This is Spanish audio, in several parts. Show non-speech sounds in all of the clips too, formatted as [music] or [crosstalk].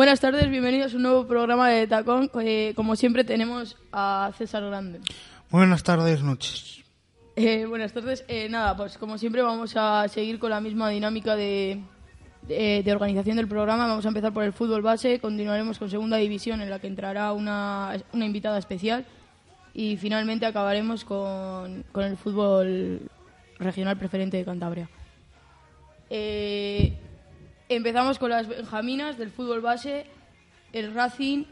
Buenas tardes, bienvenidos a un nuevo programa de Tacón. Eh, como siempre tenemos a César Grande. Buenas tardes, noches. Eh, buenas tardes. Eh, nada, pues como siempre vamos a seguir con la misma dinámica de, de- de organización del programa. Vamos a empezar por el fútbol base, continuaremos con segunda división en la que entrará una, una invitada especial y finalmente acabaremos con, con el fútbol regional preferente de Cantabria. Eh, empezamos con las benjaminas del fútbol base. El Racing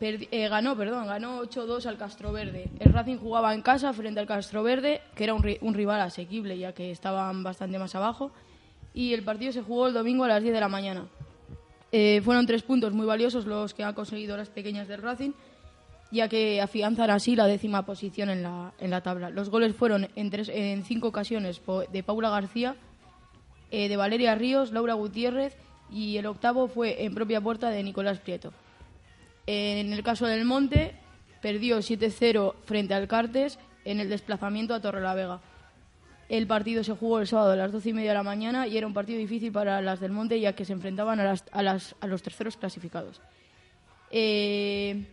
eh, ganó, perdón, ganó 8-2 al Castro Verde. El Racing jugaba en casa frente al Castro Verde, que era un, un rival asequible ya que estaban bastante más abajo. Y el partido se jugó el domingo a las 10 de la mañana. Eh, fueron tres puntos muy valiosos los que han conseguido las pequeñas del Racing, ya que afianzan así la décima posición en la, en la tabla. Los goles fueron en, tres, en cinco ocasiones de Paula García, eh, de Valeria Ríos, Laura Gutiérrez y el octavo fue en propia puerta de Nicolás Prieto. En el caso del Monte, perdió 7-0 frente al Cartes en el desplazamiento a Torrelavega. El partido se jugó el sábado a las 12 y media de la mañana y era un partido difícil para las del Monte ya que se enfrentaban a los terceros clasificados. Eh,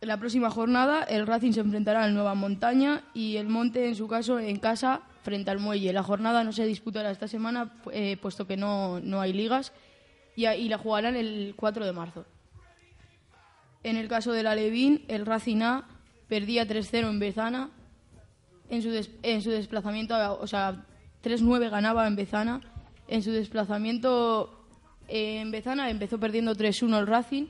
en la próxima jornada el Racing se enfrentará al Nueva Montaña y el Monte en su caso en casa frente al Muelle. La jornada no se disputará esta semana eh, puesto que no, no hay ligas y, y la jugarán el 4 de marzo. En el caso del Alevín, el Racing A perdía 3-0 en Bezana. En su, des- en su desplazamiento, o sea, 3-9 ganaba en Bezana. En su desplazamiento eh, en Bezana empezó perdiendo 3-1 el Racing.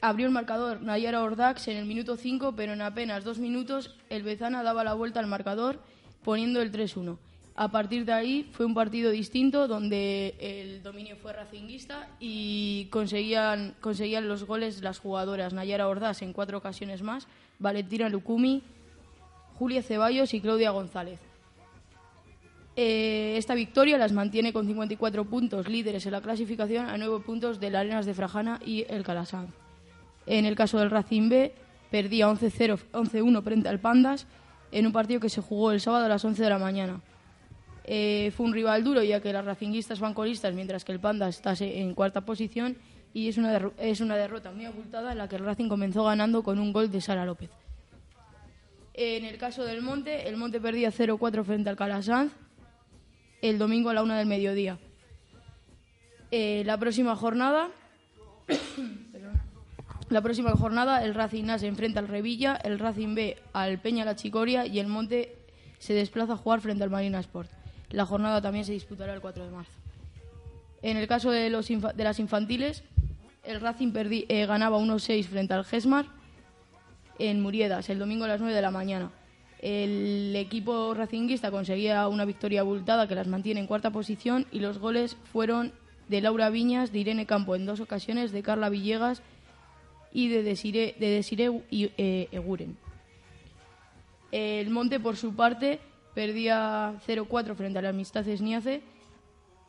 Abrió el marcador Nayara Ordax en el minuto 5, pero en apenas dos minutos el Bezana daba la vuelta al marcador poniendo el 3-1. A partir de ahí fue un partido distinto donde el dominio fue racinguista y conseguían, conseguían los goles las jugadoras Nayara Ordaz en cuatro ocasiones más, Valentina Lucumi, Julia Ceballos y Claudia González. Eh, esta victoria las mantiene con 54 puntos líderes en la clasificación a 9 puntos de la Arenas de Frajana y el Calasanz. En el caso del Racing B, perdía 11-0, 11-1 frente al Pandas en un partido que se jugó el sábado a las 11 de la mañana. Eh, fue un rival duro ya que las racinguistas van colistas mientras que el Pandas está en cuarta posición y es una, es una derrota muy abultada en la que el Racing comenzó ganando con un gol de Sara López. En el caso del Monte, el Monte perdía 0-4 frente al Calasanz el domingo a la una del mediodía. Eh, la próxima jornada. La próxima jornada el Racing A se enfrenta al Revilla, el Racing B al Peña La Chicoria y el Monte se desplaza a jugar frente al Marina Sport. La jornada también se disputará el 4 de marzo. En el caso de, los de las infantiles, el Racing perdi- eh, ganaba 1-6 frente al Gesmar en Muriedas el domingo a las 9 de la mañana. El equipo racinguista conseguía una victoria abultada que las mantiene en cuarta posición y los goles fueron de Laura Viñas, de Irene Campo en dos ocasiones, de Carla Villegas y de Desiree, de y, eh, Eguren. El Monte, por su parte, perdía 0-4 frente a la Amistad Esniace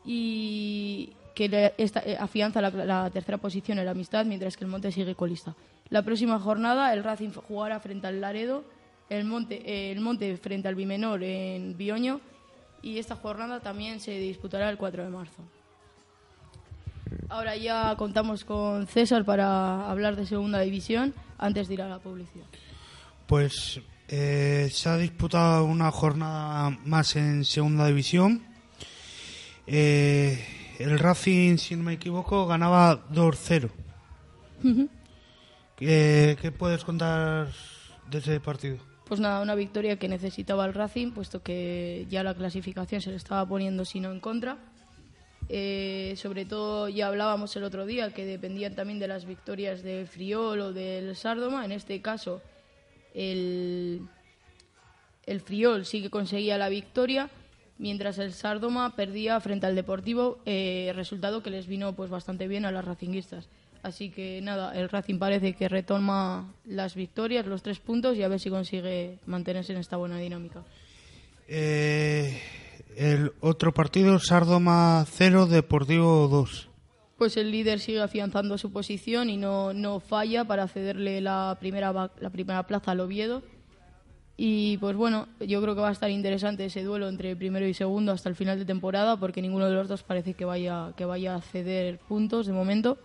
y que esta- eh, afianza la, la tercera posición en la Amistad, mientras que el Monte sigue colista. La próxima jornada el Racing jugará frente al Laredo, el Monte, eh, el Monte frente al Bimenor en Bioño y esta jornada también se disputará el 4 de marzo. Ahora ya contamos con César para hablar de segunda división antes de ir a la publicidad. Pues eh, se ha disputado una jornada más en segunda división. Eh, el Racing, si no me equivoco, ganaba 2-0. ¿Qué, qué puedes contar de ese partido? Pues nada, una victoria que necesitaba el Racing, puesto que ya la clasificación se le estaba poniendo sino en contra. Eh, sobre todo ya hablábamos el otro día que dependían también de las victorias del Friol o del Sárdoma. En este caso, el, el Friol sí que conseguía la victoria, mientras el Sárdoma perdía frente al Deportivo, eh, resultado que les vino pues bastante bien a las racinguistas. Así que nada, el Racing parece que retoma las victorias, los tres puntos y a ver si consigue mantenerse en esta buena dinámica. Eh, el otro partido, Sardoma 0, Deportivo 2. Pues el líder sigue afianzando su posición y no, no falla para cederle la primera, la primera plaza al Oviedo. Y pues bueno, yo creo que va a estar interesante ese duelo entre primero y segundo hasta el final de temporada porque ninguno de los dos parece que vaya, que vaya a ceder puntos de momento.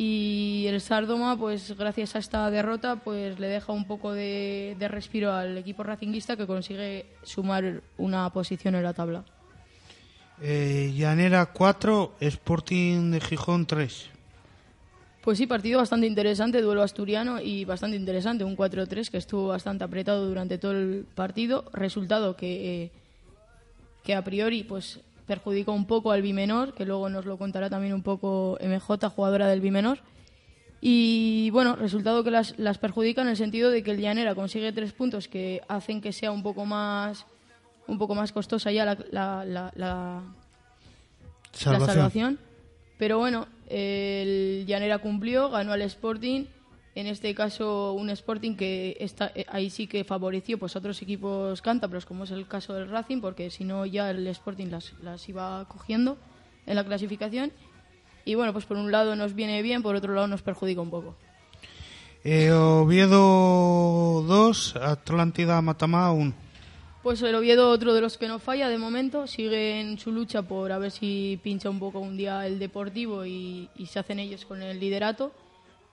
Y el Sardoma, pues gracias a esta derrota, pues le deja un poco de, de respiro al equipo racinguista que consigue sumar una posición en la tabla. Eh, Llanera 4, Sporting de Gijón 3. Pues sí, partido bastante interesante, duelo asturiano y bastante interesante, un 4-3 que estuvo bastante apretado durante todo el partido, resultado que, eh, que a priori pues perjudicó un poco al Bimenor, que luego nos lo contará también un poco MJ, jugadora del Bimenor. Y bueno, resultado que las, las perjudica en el sentido de que el Llanera consigue tres puntos que hacen que sea un poco más un poco más costosa ya la, la- la- la, Salvación. la salvación. Pero bueno, el Llanera cumplió, ganó al Sporting. En este caso, un Sporting que está, eh, ahí sí que favoreció pues, a otros equipos cántabros, como es el caso del Racing, porque si no ya el Sporting las, las iba cogiendo en la clasificación. Y bueno, pues por un lado nos viene bien, por otro lado nos perjudica un poco. Eh, Oviedo 2, Atlántida Matamá 1. Pues el Oviedo, otro de los que no falla de momento, sigue en su lucha por a ver si pincha un poco un día el Deportivo y, y se hacen ellos con el liderato,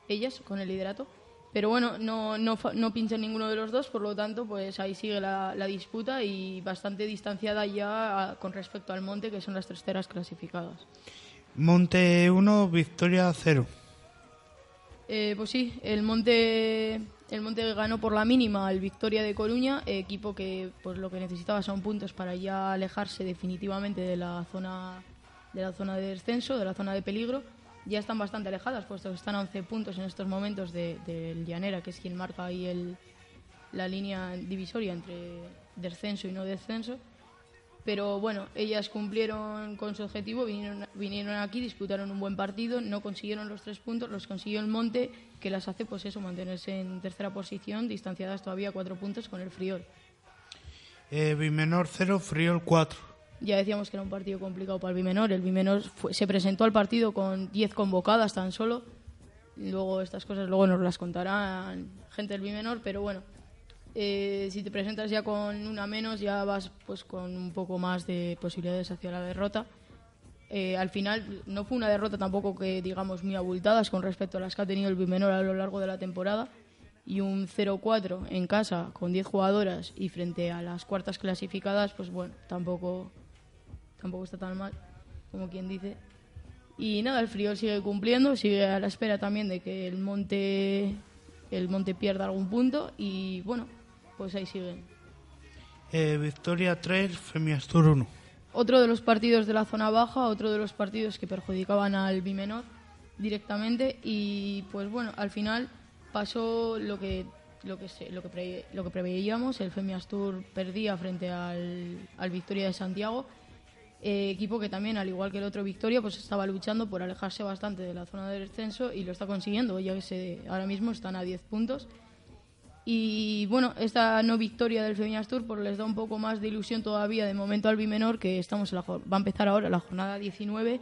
ellas con el liderato. Pero bueno, no, no, no pinchan ninguno de los dos, por lo tanto, pues ahí sigue la, la disputa y bastante distanciada ya a- con respecto al Monte, que son las terceras clasificadas. Monte 1, Victoria 0. Eh, pues sí, el Monte, el Monte ganó por la mínima al Victoria de Coruña, equipo que pues lo que necesitaba son puntos para ya alejarse definitivamente de la zona de la zona de descenso, de la zona de peligro. Ya están bastante alejadas, puesto que están a 11 puntos en estos momentos de- del Llanera, que es quien marca ahí el, la línea divisoria entre descenso y no descenso. Pero bueno, ellas cumplieron con su objetivo, vinieron, vinieron aquí, disputaron un buen partido, no consiguieron los tres puntos, los consiguió el Monte, que las hace pues eso, mantenerse en tercera posición, distanciadas todavía cuatro puntos con el Friol. Eh, Bimenor 0, Friol 4. Ya decíamos que era un partido complicado para el Bimenor. El Bimenor fue- se presentó al partido con 10 convocadas tan solo. Luego estas cosas luego nos las contarán gente del Bimenor, pero bueno, eh, si te presentas ya con una menos ya vas pues con un poco más de posibilidades hacia la derrota. Eh, al final no fue una derrota tampoco que digamos muy abultadas con respecto a las que ha tenido el Bimenor a lo largo de la temporada y un 0-4 en casa con 10 jugadoras y frente a las cuartas clasificadas, pues bueno, tampoco tampoco está tan mal, como quien dice. Y nada, el frío sigue cumpliendo, sigue a la espera también de que el monte el monte pierda algún punto y bueno, pues ahí siguen. Eh, Victoria 3, Femiastur 1. Otro de los partidos de la zona baja, otro de los partidos que perjudicaban al Bimenor directamente y pues bueno, al final pasó lo que lo que se- lo que pre- lo que preveíamos, el Femiastur perdía frente al, al Victoria de Santiago, eh, equipo que también al igual que el otro Victoria pues estaba luchando por alejarse bastante de la zona de descenso y lo está consiguiendo, ya que se, ahora mismo están a 10 puntos. Y bueno, esta no victoria del Feminas Tour pues les da un poco más de ilusión todavía. De momento al Bimenor, que estamos en la, va a empezar ahora la jornada 19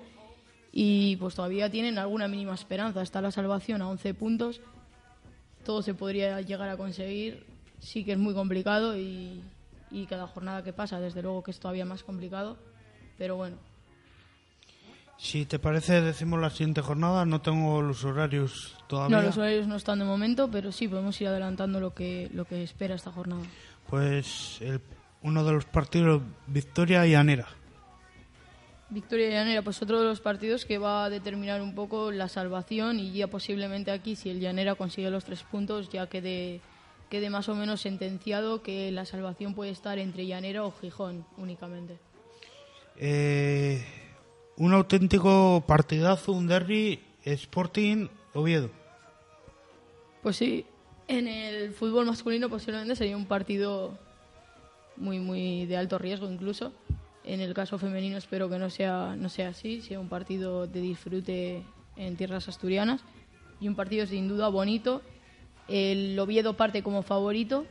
y pues todavía tienen alguna mínima esperanza. Está la salvación a 11 puntos, todo se podría llegar a conseguir, sí que es muy complicado y cada jornada que pasa desde luego que es todavía más complicado, pero bueno, Si te parece, decimos la siguiente jornada. No tengo los horarios todavía. No, los horarios no están de momento, pero sí podemos ir adelantando lo que, lo que espera esta jornada. Pues el- uno de los partidos, Victoria y Anera. Victoria y Llanera, pues otro de los partidos que va a determinar un poco la salvación y ya posiblemente aquí, si el Llanera consigue los tres puntos, ya quede, quede más o menos sentenciado que la salvación puede estar entre Llanera o Gijón únicamente. Eh, un auténtico partidazo, un derby Sporting Oviedo. Pues sí, en el fútbol masculino posiblemente sería un partido muy muy de alto riesgo incluso. En el caso femenino espero que no sea no sea así, sea un partido de disfrute en tierras asturianas y un partido sin duda bonito. El Oviedo parte como favorito,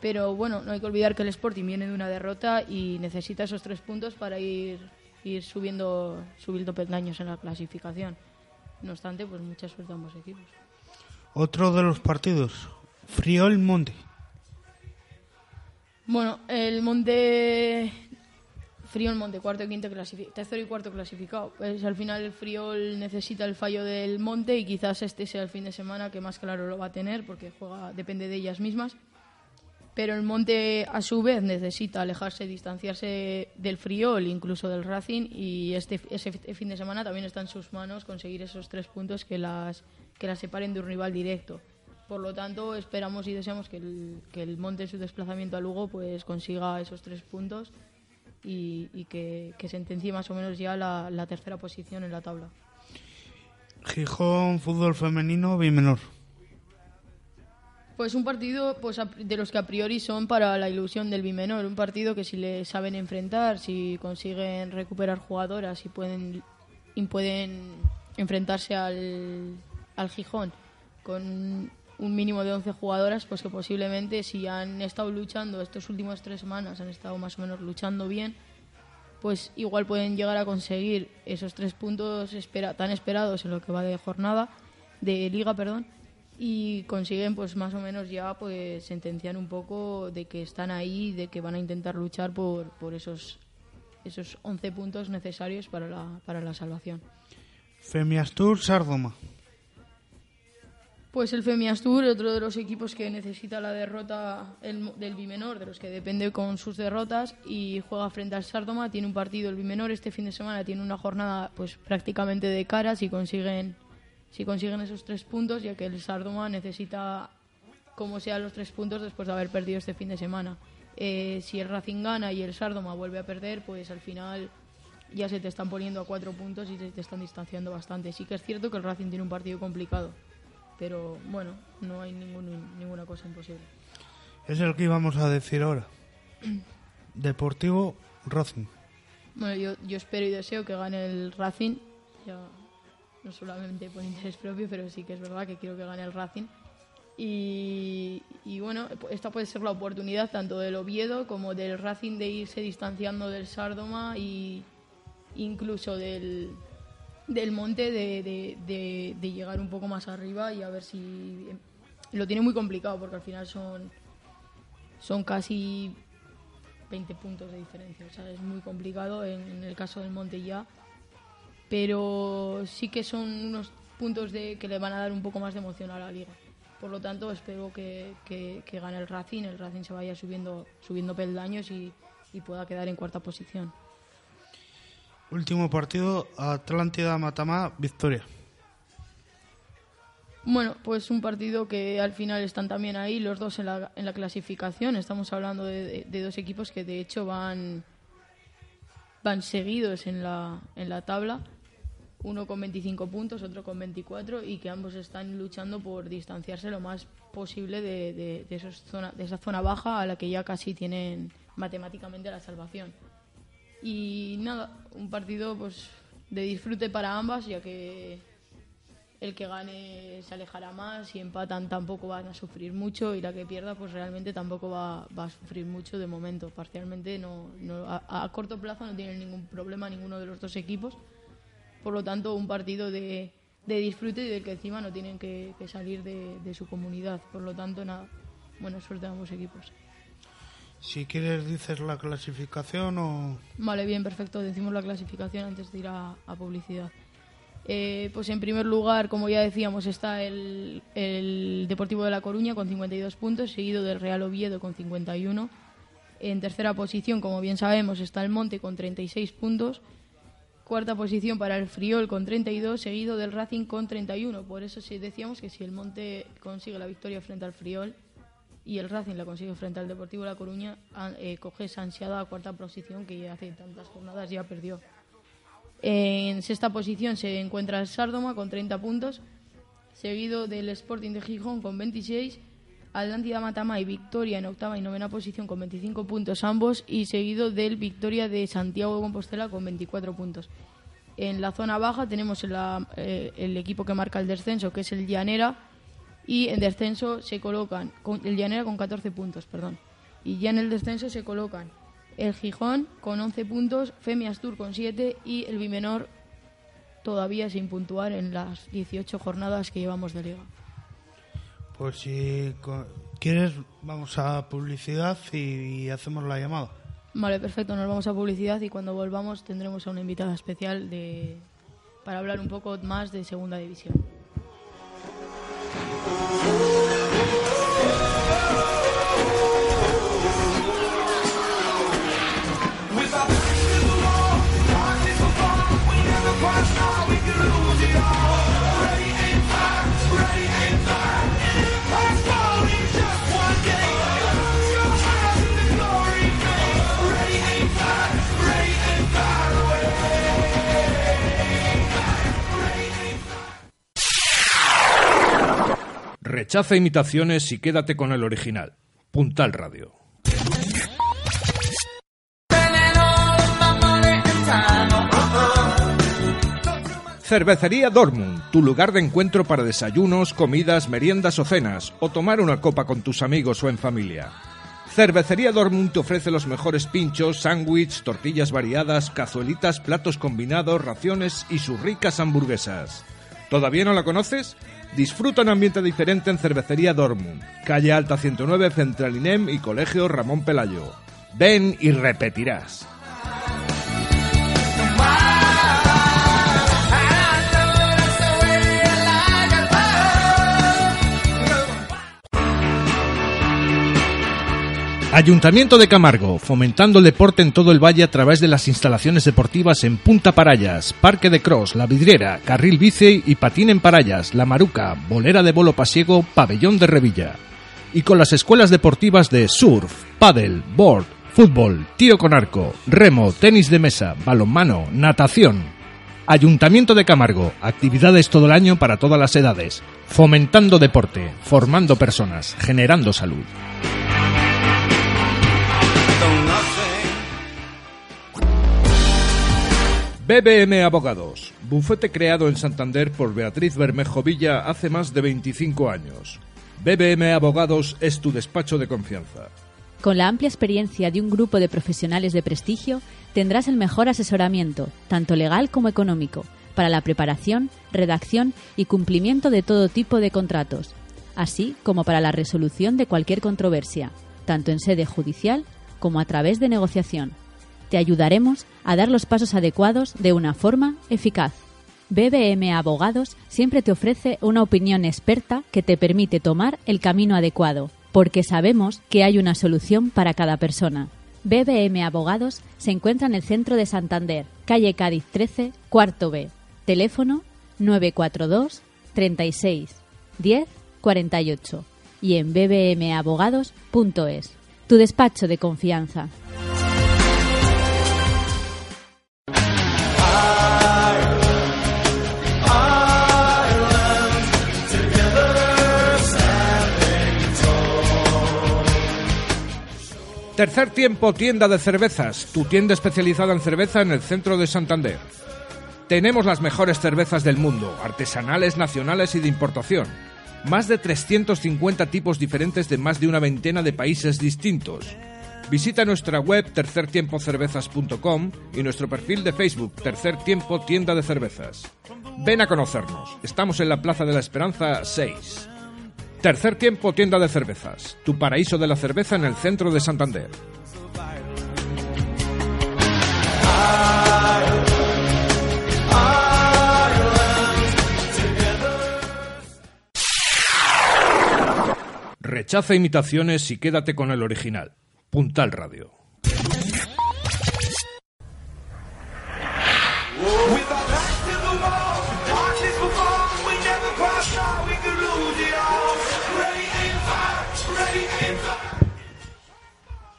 pero bueno, no hay que olvidar que el Sporting viene de una derrota y necesita esos tres puntos para ir ir subiendo subiendo peldaños en la clasificación. No obstante, pues mucha suerte a ambos equipos. Otro de los partidos, Friol Monte. Bueno, el Monte. Friol Monte, cuarto y quinto clasificado. Tercero y cuarto clasificado. Pues al final el Friol necesita el fallo del Monte y quizás este sea el fin de semana que más claro lo va a tener porque juega, depende de ellas mismas. Pero el Monte a su vez necesita alejarse, distanciarse del Friol, incluso del Racing, y este ese fin de semana también está en sus manos conseguir esos tres puntos que las, que las separen de un rival directo. Por lo tanto, esperamos y deseamos que el, que el Monte en su desplazamiento a Lugo pues consiga esos tres puntos y, que, que sentencie más o menos ya la, tercera posición en la tabla. Gijón Fútbol Femenino Bimenor. Pues un partido pues, de los que a priori son para la ilusión del bimenor. Un partido que si le saben enfrentar, si consiguen recuperar jugadoras y pueden, y pueden enfrentarse al, al Gijón con un mínimo de 11 jugadoras, pues que posiblemente si han estado luchando estos últimos tres semanas, han estado más o menos luchando bien, pues igual pueden llegar a conseguir esos tres puntos espera- tan esperados en lo que va de jornada, de liga, perdón, y consiguen pues más o menos ya pues sentenciar un poco de que están ahí, de que van a intentar luchar por, por esos esos 11 puntos necesarios para la, para la salvación. Femiastur Sardoma. Pues el Femiastur, otro de los equipos que necesita la derrota el- del Bimenor, de los que depende con sus derrotas, y juega frente al Sardoma. Tiene un partido el Bimenor este fin de semana, tiene una jornada pues prácticamente de cara si consiguen, si consiguen esos tres puntos, ya que el Sardoma necesita como sea los tres puntos después de haber perdido este fin de semana. Eh, si el Racing gana y el Sardoma vuelve a perder, pues al final ya se te están poniendo a cuatro puntos y se te están distanciando bastante. Sí que es cierto que el Racing tiene un partido complicado, pero bueno, no hay ningún- ninguna cosa imposible. Es el que íbamos a decir ahora. [clears throat] Deportivo Racing. Bueno, yo, yo espero y deseo que gane el Racing, ya no solamente por interés propio, pero sí que es verdad que quiero que gane el Racing. Y, bueno, esta puede ser la oportunidad tanto del Oviedo como del Racing de irse distanciando del Sardoma y incluso del, del Monte de, de- llegar un poco más arriba y a ver si... Lo tiene muy complicado porque al final son, son casi 20 puntos de diferencia. O sea, es muy complicado en el caso del Monte ya. Pero sí que son unos puntos de, que le van a dar un poco más de emoción a la liga. Por lo tanto, espero que, que- que gane el Racing, el Racing se vaya subiendo, subiendo peldaños y, y pueda quedar en cuarta posición. Último partido, Atlántida Matamá, Victoria. Bueno, pues un partido que al final están también ahí los dos en la, en la clasificación. Estamos hablando de, de- de dos equipos que de hecho van, van seguidos en la, en la tabla. Uno con 25 puntos, otro con 24 y que ambos están luchando por distanciarse lo más posible de, de- de esos zona- de esa zona baja a la que ya casi tienen matemáticamente la salvación. Y nada, un partido pues de disfrute para ambas, ya que el que gane se alejará más, si empatan tampoco van a sufrir mucho y la que pierda pues realmente tampoco va, va a sufrir mucho de momento. Parcialmente no, no- a, a corto plazo no tienen ningún problema ninguno de los dos equipos. Por lo tanto, un partido de, de disfrute y del que encima no tienen que, que salir de, de su comunidad. Por lo tanto, nada, buena suerte a ambos equipos. Si quieres dices la clasificación o... Vale, bien, perfecto. Decimos la clasificación antes de ir a, a publicidad. Eh, pues en primer lugar, como ya decíamos, está el, el Deportivo de La Coruña con 52 puntos, seguido del Real Oviedo con 51. En tercera posición, como bien sabemos, está el Monte con 36 puntos. Cuarta posición para el Friol con 32, seguido del Racing con 31. Por eso sí decíamos que si el Monte consigue la victoria frente al Friol y el Racing la consigue frente al Deportivo de La Coruña, eh, coge esa ansiada cuarta posición que hace tantas jornadas ya perdió. En sexta posición se encuentra el Sárdoma con 30 puntos, seguido del Sporting de Gijón con 26, Atlántida Matama y Victoria en octava y novena posición con 25 puntos ambos y seguido del Victoria de Santiago de Compostela con 24 puntos. En la zona baja tenemos eh, el equipo que marca el descenso, que es el Llanera, y en descenso se colocan, el Llanera con 14 puntos, perdón. Y ya en el descenso se colocan el Gijón con 11 puntos, Femias Tour con 7 y el Bimenor todavía sin puntuar en las 18 jornadas que llevamos de liga. Pues si quieres, vamos a publicidad y hacemos la llamada. Vale, perfecto, nos vamos a publicidad y cuando volvamos tendremos a una invitada especial de, para hablar un poco más de segunda división. Rechaza imitaciones y quédate con el original. Puntal Radio. Cervecería Dortmund, tu lugar de encuentro para desayunos, comidas, meriendas o cenas, o tomar una copa con tus amigos o en familia. Cervecería Dortmund te ofrece los mejores pinchos, sándwich, tortillas variadas, cazuelitas, platos combinados, raciones y sus ricas hamburguesas. ¿Todavía no la conoces? Disfruta un ambiente diferente en Cervecería Dortmund, calle Alta 109, Central INEM y Colegio Ramón Pelayo. Ven y repetirás. Ayuntamiento de Camargo, fomentando el deporte en todo el valle a través de las instalaciones deportivas en Punta Parayas, Parque de Cross, La Vidriera, Carril Bici y Patín en Parayas, La Maruca, Bolera de Bolo Pasiego, Pabellón de Revilla. Y con las escuelas deportivas de surf, paddle, board, fútbol, tiro con arco, remo, tenis de mesa, balonmano, natación. Ayuntamiento de Camargo, actividades todo el año para todas las edades, fomentando deporte, formando personas, generando salud. BBM Abogados, bufete creado en Santander por Beatriz Bermejo Villa hace más de 25 años. BBM Abogados es tu despacho de confianza. Con la amplia experiencia de un grupo de profesionales de prestigio, tendrás el mejor asesoramiento, tanto legal como económico, para la preparación, redacción y cumplimiento de todo tipo de contratos, así como para la resolución de cualquier controversia, tanto en sede judicial como a través de negociación. Te ayudaremos a dar los pasos adecuados de una forma eficaz. BBM Abogados siempre te ofrece una opinión experta que te permite tomar el camino adecuado, porque sabemos que hay una solución para cada persona. BBM Abogados se encuentra en el centro de Santander, calle Cádiz 13, cuarto B. Teléfono 942 36 10 48 y en bbmabogados.es. Tu despacho de confianza. Tercer tiempo, tienda de cervezas, tu tienda especializada en cerveza en el centro de Santander. Tenemos las mejores cervezas del mundo, artesanales, nacionales y de importación. Más de 350 tipos diferentes de más de una veintena de países distintos. Visita nuestra web tercertiempocervezas.com y nuestro perfil de Facebook Tercer Tiempo Tienda de Cervezas. Ven a conocernos. Estamos en la Plaza de la Esperanza 6. Tercer tiempo, tienda de cervezas. Tu paraíso de la cerveza en el centro de Santander. Rechaza imitaciones y quédate con el original. Puntal Radio.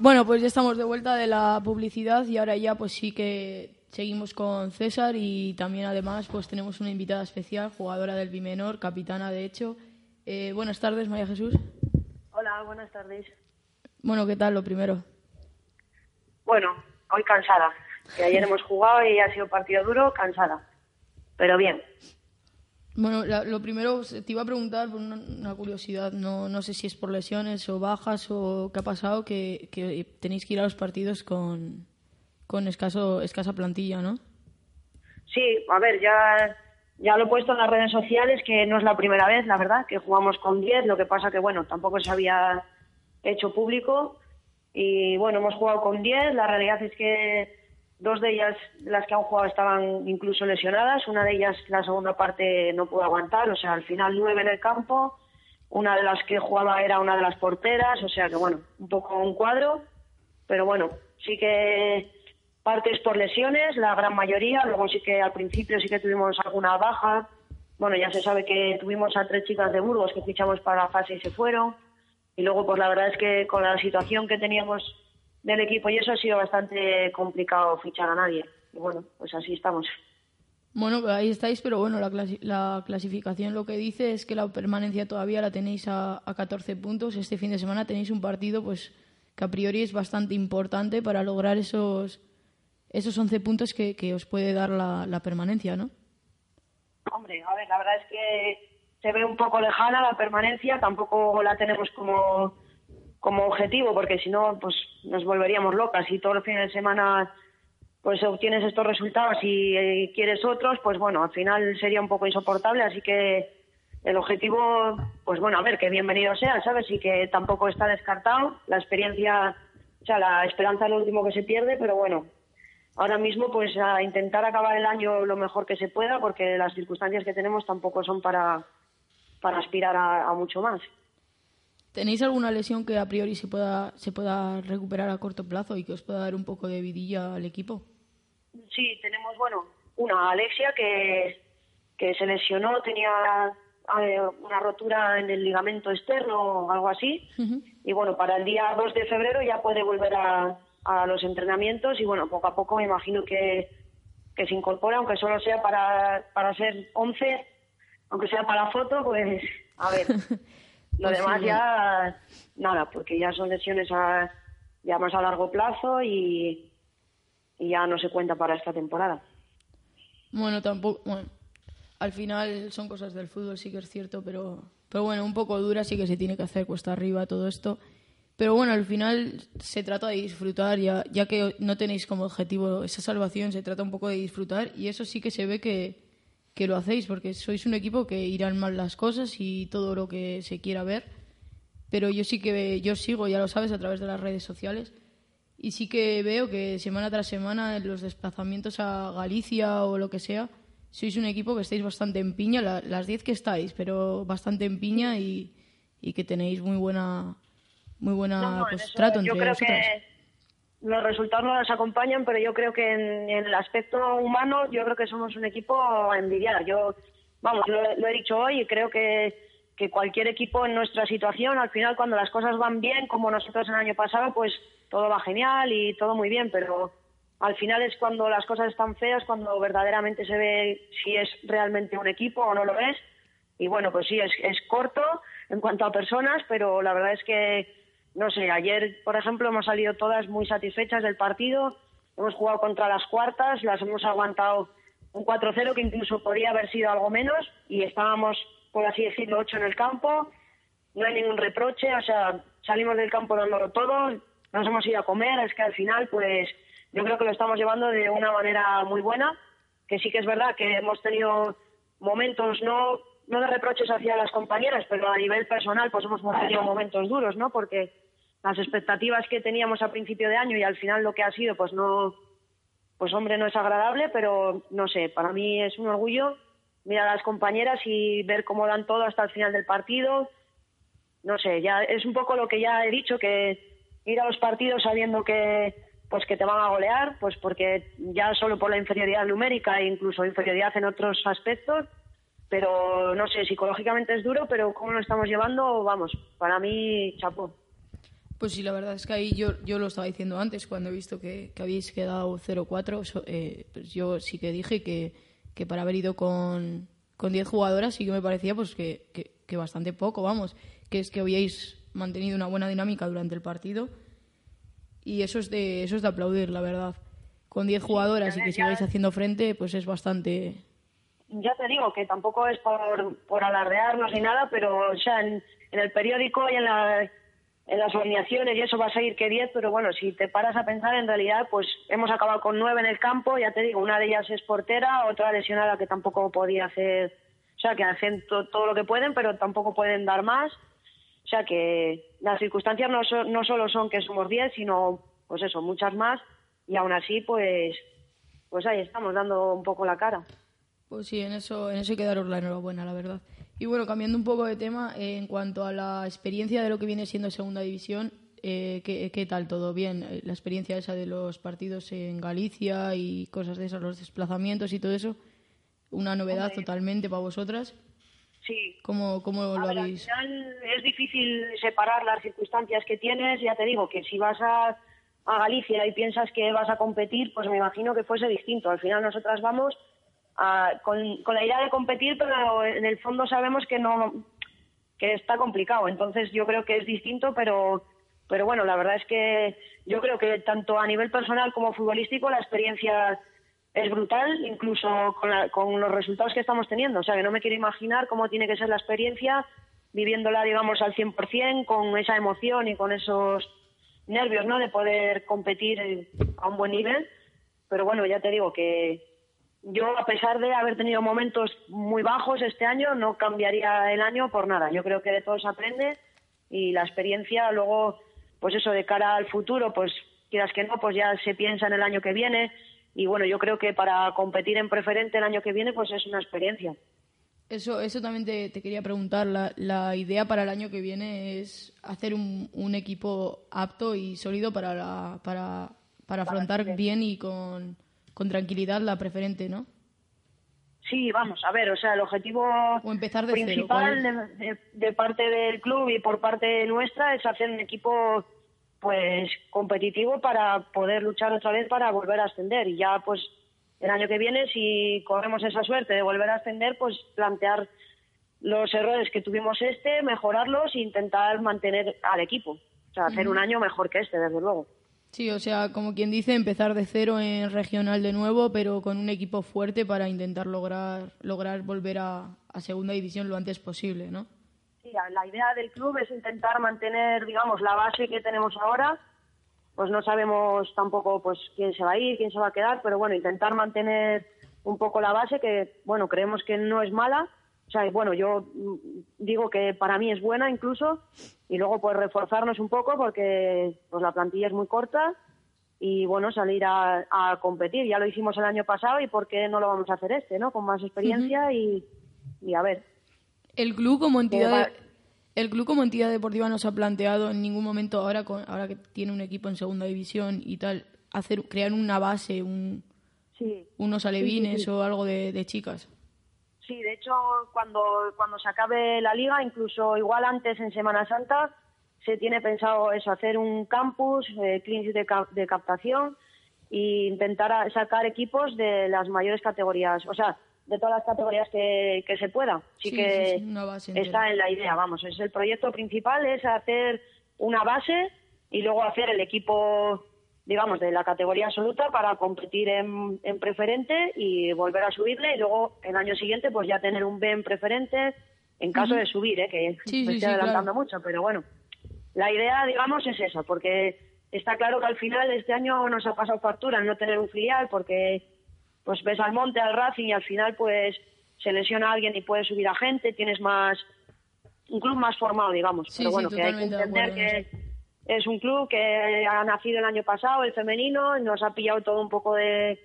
Bueno, pues ya estamos de vuelta de la publicidad y ahora ya pues sí que seguimos con César y también además pues tenemos una invitada especial, jugadora del Bimenor, capitana de hecho. Eh, buenas tardes, María Jesús. Hola, buenas tardes. Bueno, ¿qué tal lo primero? Bueno, hoy cansada. Que ayer hemos jugado y ha sido partido duro, cansada. Pero bien. Bueno, la- lo primero te iba a preguntar por una, una curiosidad, no, no sé si es por lesiones o bajas o qué ha pasado, que, que tenéis que ir a los partidos con, con escaso, escasa plantilla, ¿no? Sí, a ver, ya, ya lo he puesto en las redes sociales, que no es la primera vez, la verdad, que jugamos con 10. Lo que pasa que, bueno, tampoco se había hecho público. Y bueno, hemos jugado con 10. La realidad es que dos de ellas, las que han jugado, estaban incluso lesionadas. Una de ellas, la segunda parte, no pudo aguantar. O sea, al final nueve en el campo. Una de las que jugaba era una de las porteras. O sea que, bueno, un poco un cuadro. Pero bueno, sí que partes por lesiones, la gran mayoría. Luego sí que al principio sí que tuvimos alguna baja. Bueno, ya se sabe que tuvimos a tres chicas de Burgos que fichamos para la fase y se fueron. Y luego, pues la verdad es que con la situación que teníamos del equipo y eso ha sido bastante complicado fichar a nadie. Y bueno, pues así estamos. Bueno, ahí estáis, pero bueno, la, clasi- la clasificación lo que dice es que la permanencia todavía la tenéis a, a 14 puntos. Este fin de semana tenéis un partido pues que a priori es bastante importante para lograr esos, esos 11 puntos que, que os puede dar la, la permanencia, ¿no? Hombre, a ver, la verdad es que se ve un poco lejana la permanencia, tampoco la tenemos como, como objetivo, porque si no, pues nos volveríamos locas. Si todos los fines de semana pues obtienes estos resultados y eh, quieres otros, pues bueno, al final sería un poco insoportable, así que el objetivo, pues bueno, a ver, que bienvenido sea, ¿sabes? Y que tampoco está descartado. La experiencia, o sea, la esperanza es lo último que se pierde, pero bueno, ahora mismo pues a intentar acabar el año lo mejor que se pueda, porque las circunstancias que tenemos tampoco son para, para aspirar a mucho más. ¿Tenéis alguna lesión que a priori se pueda, se pueda recuperar a corto plazo y que os pueda dar un poco de vidilla al equipo? Sí, tenemos, bueno, una Alexia que, que se lesionó, tenía eh, una rotura en el ligamento externo o algo así. Y bueno, para el día 2 de febrero ya puede volver a, a los entrenamientos y bueno, poco a poco me imagino que, que se incorpora, aunque solo sea para, para ser 11, aunque sea para la foto, pues a ver. [laughs] Lo Pues demás ya, nada, porque ya son lesiones a, ya más a largo plazo y, y ya no se cuenta para esta temporada. Bueno, tampoco. Bueno, al final son cosas del fútbol, sí que es cierto, pero, pero bueno, un poco dura sí que se tiene que hacer cuesta arriba todo esto. Pero bueno, al final se trata de disfrutar, ya, ya que no tenéis como objetivo esa salvación, se trata un poco de disfrutar y eso sí que se ve que, que lo hacéis, porque sois un equipo que irán mal las cosas y todo lo que se quiera ver. Pero yo sí que yo sigo, ya lo sabes, a través de las redes sociales y sí que veo que semana tras semana en los desplazamientos a Galicia o lo que sea, sois un equipo que estáis bastante en piña, la- las 10 que estáis, pero bastante en piña y, y que tenéis muy buena muy buena No, pues, trato yo entre creo vosotras. que los resultados no nos acompañan, pero yo creo que en, el aspecto humano, yo creo que somos un equipo a envidiar. Yo, vamos, lo, lo he dicho hoy y creo que, que cualquier equipo en nuestra situación, al final, cuando las cosas van bien, como nosotros el año pasado, pues todo va genial y todo muy bien, pero al final es cuando las cosas están feas, cuando verdaderamente se ve si es realmente un equipo o no lo es. Y bueno, pues sí, es, es corto en cuanto a personas, pero la verdad es que, no sé, ayer, por ejemplo, hemos salido todas muy satisfechas del partido. Hemos jugado contra las cuartas, las hemos aguantado un 4-0 que incluso podría haber sido algo menos y estábamos, por así decirlo, ocho en el campo. No hay ningún reproche, o sea, salimos del campo dándolo todo, nos hemos ido a comer, es que al final, pues yo creo que lo estamos llevando de una manera muy buena, que sí que es verdad que hemos tenido momentos no no de reproches hacia las compañeras, pero a nivel personal pues hemos tenido momentos duros, ¿no? Porque las expectativas que teníamos a principio de año y al final lo que ha sido pues no pues hombre no es agradable, pero no sé, para mí es un orgullo mirar a las compañeras y ver cómo dan todo hasta el final del partido. No sé, ya es un poco lo que ya he dicho que ir a los partidos sabiendo que pues que te van a golear, pues porque ya solo por la inferioridad numérica e incluso inferioridad en otros aspectos, pero no sé, psicológicamente es duro, pero cómo lo estamos llevando, vamos, para mí chapó. Pues sí, la verdad es que ahí yo, yo lo estaba diciendo antes, cuando he visto que, que habéis quedado 0-4, so- eh, pues yo sí que dije que, que para haber ido con, con 10 jugadoras sí que me parecía pues que, que, que bastante poco, vamos, que es que habíais mantenido una buena dinámica durante el partido y eso es de, eso es de aplaudir, la verdad. Con 10 jugadoras y que sigáis haciendo frente, pues es bastante... Ya te digo que tampoco es por, por alardearnos ni nada, pero o en, en el periódico y en, la, en las alineaciones y eso va a seguir que 10, pero bueno, si te paras a pensar, en realidad, pues hemos acabado con 9 en el campo, ya te digo, una de ellas es portera, otra lesionada que tampoco podía hacer, o sea, que hacen to- todo lo que pueden, pero tampoco pueden dar más. O sea que las circunstancias no, so- no solo son que somos 10, sino, pues eso, muchas más, y aún así, pues, pues ahí estamos dando un poco la cara. Pues sí, en eso, en eso hay que daros la enhorabuena, la verdad. Y bueno, cambiando un poco de tema, eh, en cuanto a la experiencia de lo que viene siendo Segunda División, eh, ¿qué, qué tal? ¿Todo bien? Eh, La experiencia esa de los partidos en Galicia y cosas de esas, los desplazamientos y todo eso, una novedad totalmente para vosotras. Sí, ¿Cómo, cómo lo ver, al habéis...? final es difícil separar las circunstancias que tienes. Ya te digo que si vas a, a Galicia y piensas que vas a competir, pues me imagino que fuese distinto. Al final nosotras vamos a- con, la idea de competir, pero en el fondo sabemos que no que está complicado. Entonces yo creo que es distinto, pero pero bueno, la verdad es que yo creo que tanto a nivel personal como futbolístico la experiencia es brutal, incluso con, la- con los resultados que estamos teniendo. O sea, que no me quiero imaginar cómo tiene que ser la experiencia viviéndola, digamos, al 100%, con esa emoción y con esos nervios, ¿no?, de poder competir a un buen nivel. Pero bueno, ya te digo que yo, a pesar de haber tenido momentos muy bajos este año, no cambiaría el año por nada. Yo creo que de todo se aprende y la experiencia luego, pues eso, de cara al futuro, pues quieras que no, pues ya se piensa en el año que viene. Y bueno, yo creo que para competir en preferente el año que viene, pues es una experiencia. Eso, eso también te, te quería preguntar. La, la idea para el año que viene es hacer un, un equipo apto y sólido para, la, para, para afrontar bien y con, con tranquilidad la preferente, ¿no? Sí, vamos, a ver, o sea, el objetivo O empezar de principal ¿cuál de, de- de parte del club y por parte nuestra es hacer un equipo pues competitivo para poder luchar otra vez para volver a ascender y ya pues el año que viene si corremos esa suerte de volver a ascender pues plantear los errores que tuvimos este, mejorarlos e intentar mantener al equipo, o sea, hacer un año mejor que este, desde luego. Sí, o sea, como quien dice, empezar de cero en regional de nuevo, pero con un equipo fuerte para intentar lograr, lograr volver a, a segunda división lo antes posible, ¿no? Sí, la- idea del club es intentar mantener, digamos, la base que tenemos ahora. Pues no sabemos tampoco pues quién se va a ir, quién se va a quedar, pero bueno, intentar mantener un poco la base que, bueno, creemos que no es mala. O sea, bueno, yo mm, digo que para mí es buena incluso y luego pues reforzarnos un poco porque pues la plantilla es muy corta y bueno, salir a, a competir. Ya lo hicimos el año pasado y por qué no lo vamos a hacer este, ¿no? Con más experiencia y, y a ver. El club como entidad el club como entidad deportiva no se ha planteado en ningún momento ahora con, ahora que tiene un equipo en segunda división y tal hacer crear una base, un, Sí. unos alevines o algo de, de chicas. Sí, de hecho, cuando, cuando se acabe la liga, incluso igual antes en Semana Santa, se tiene pensado eso, hacer un campus, eh, de, de captación e intentar sacar equipos de las mayores categorías, o sea, de todas las categorías que, que se pueda. Sí, Sí, que sí, sí, está en la idea, vamos, es el proyecto principal, es hacer una base y luego hacer el equipo digamos, de la categoría absoluta para competir en, en preferente y volver a subirle y luego el año siguiente pues ya tener un B en preferente en caso de subir, ¿eh? que Sí, me sí, estoy sí, adelantando claro. mucho, pero bueno, la idea, digamos, es esa, porque está claro que al final este año nos ha pasado factura el no tener un filial porque pues ves al Monte, al Racing y al final pues se lesiona alguien y puede subir a gente, tienes más un club más formado, digamos. Pero bueno, que hay que entender en que es un club que ha nacido el año pasado, el femenino, y nos ha pillado todo un poco de,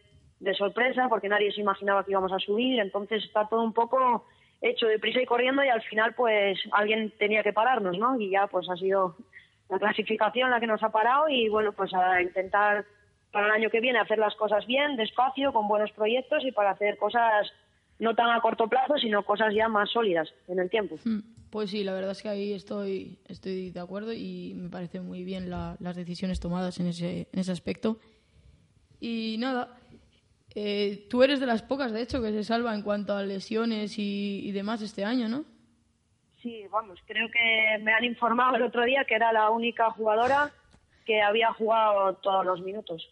sorpresa porque nadie se imaginaba que íbamos a subir, entonces está todo un poco hecho de prisa y corriendo y al final pues alguien tenía que pararnos, ¿no? Y ya pues ha sido la clasificación la que nos ha parado y bueno, pues a intentar para el año que viene hacer las cosas bien, despacio, con buenos proyectos y para hacer cosas no tan a corto plazo, sino cosas ya más sólidas en el tiempo. Mm, Pues sí, la verdad es que ahí estoy, estoy de acuerdo y me parece muy bien la- las decisiones tomadas en ese, en ese aspecto. Y nada, eh, tú eres de las pocas, de hecho, que se salva en cuanto a lesiones y, y demás este año, ¿no? Sí, vamos, creo que me han informado el otro día que era la única jugadora que había jugado todos los minutos.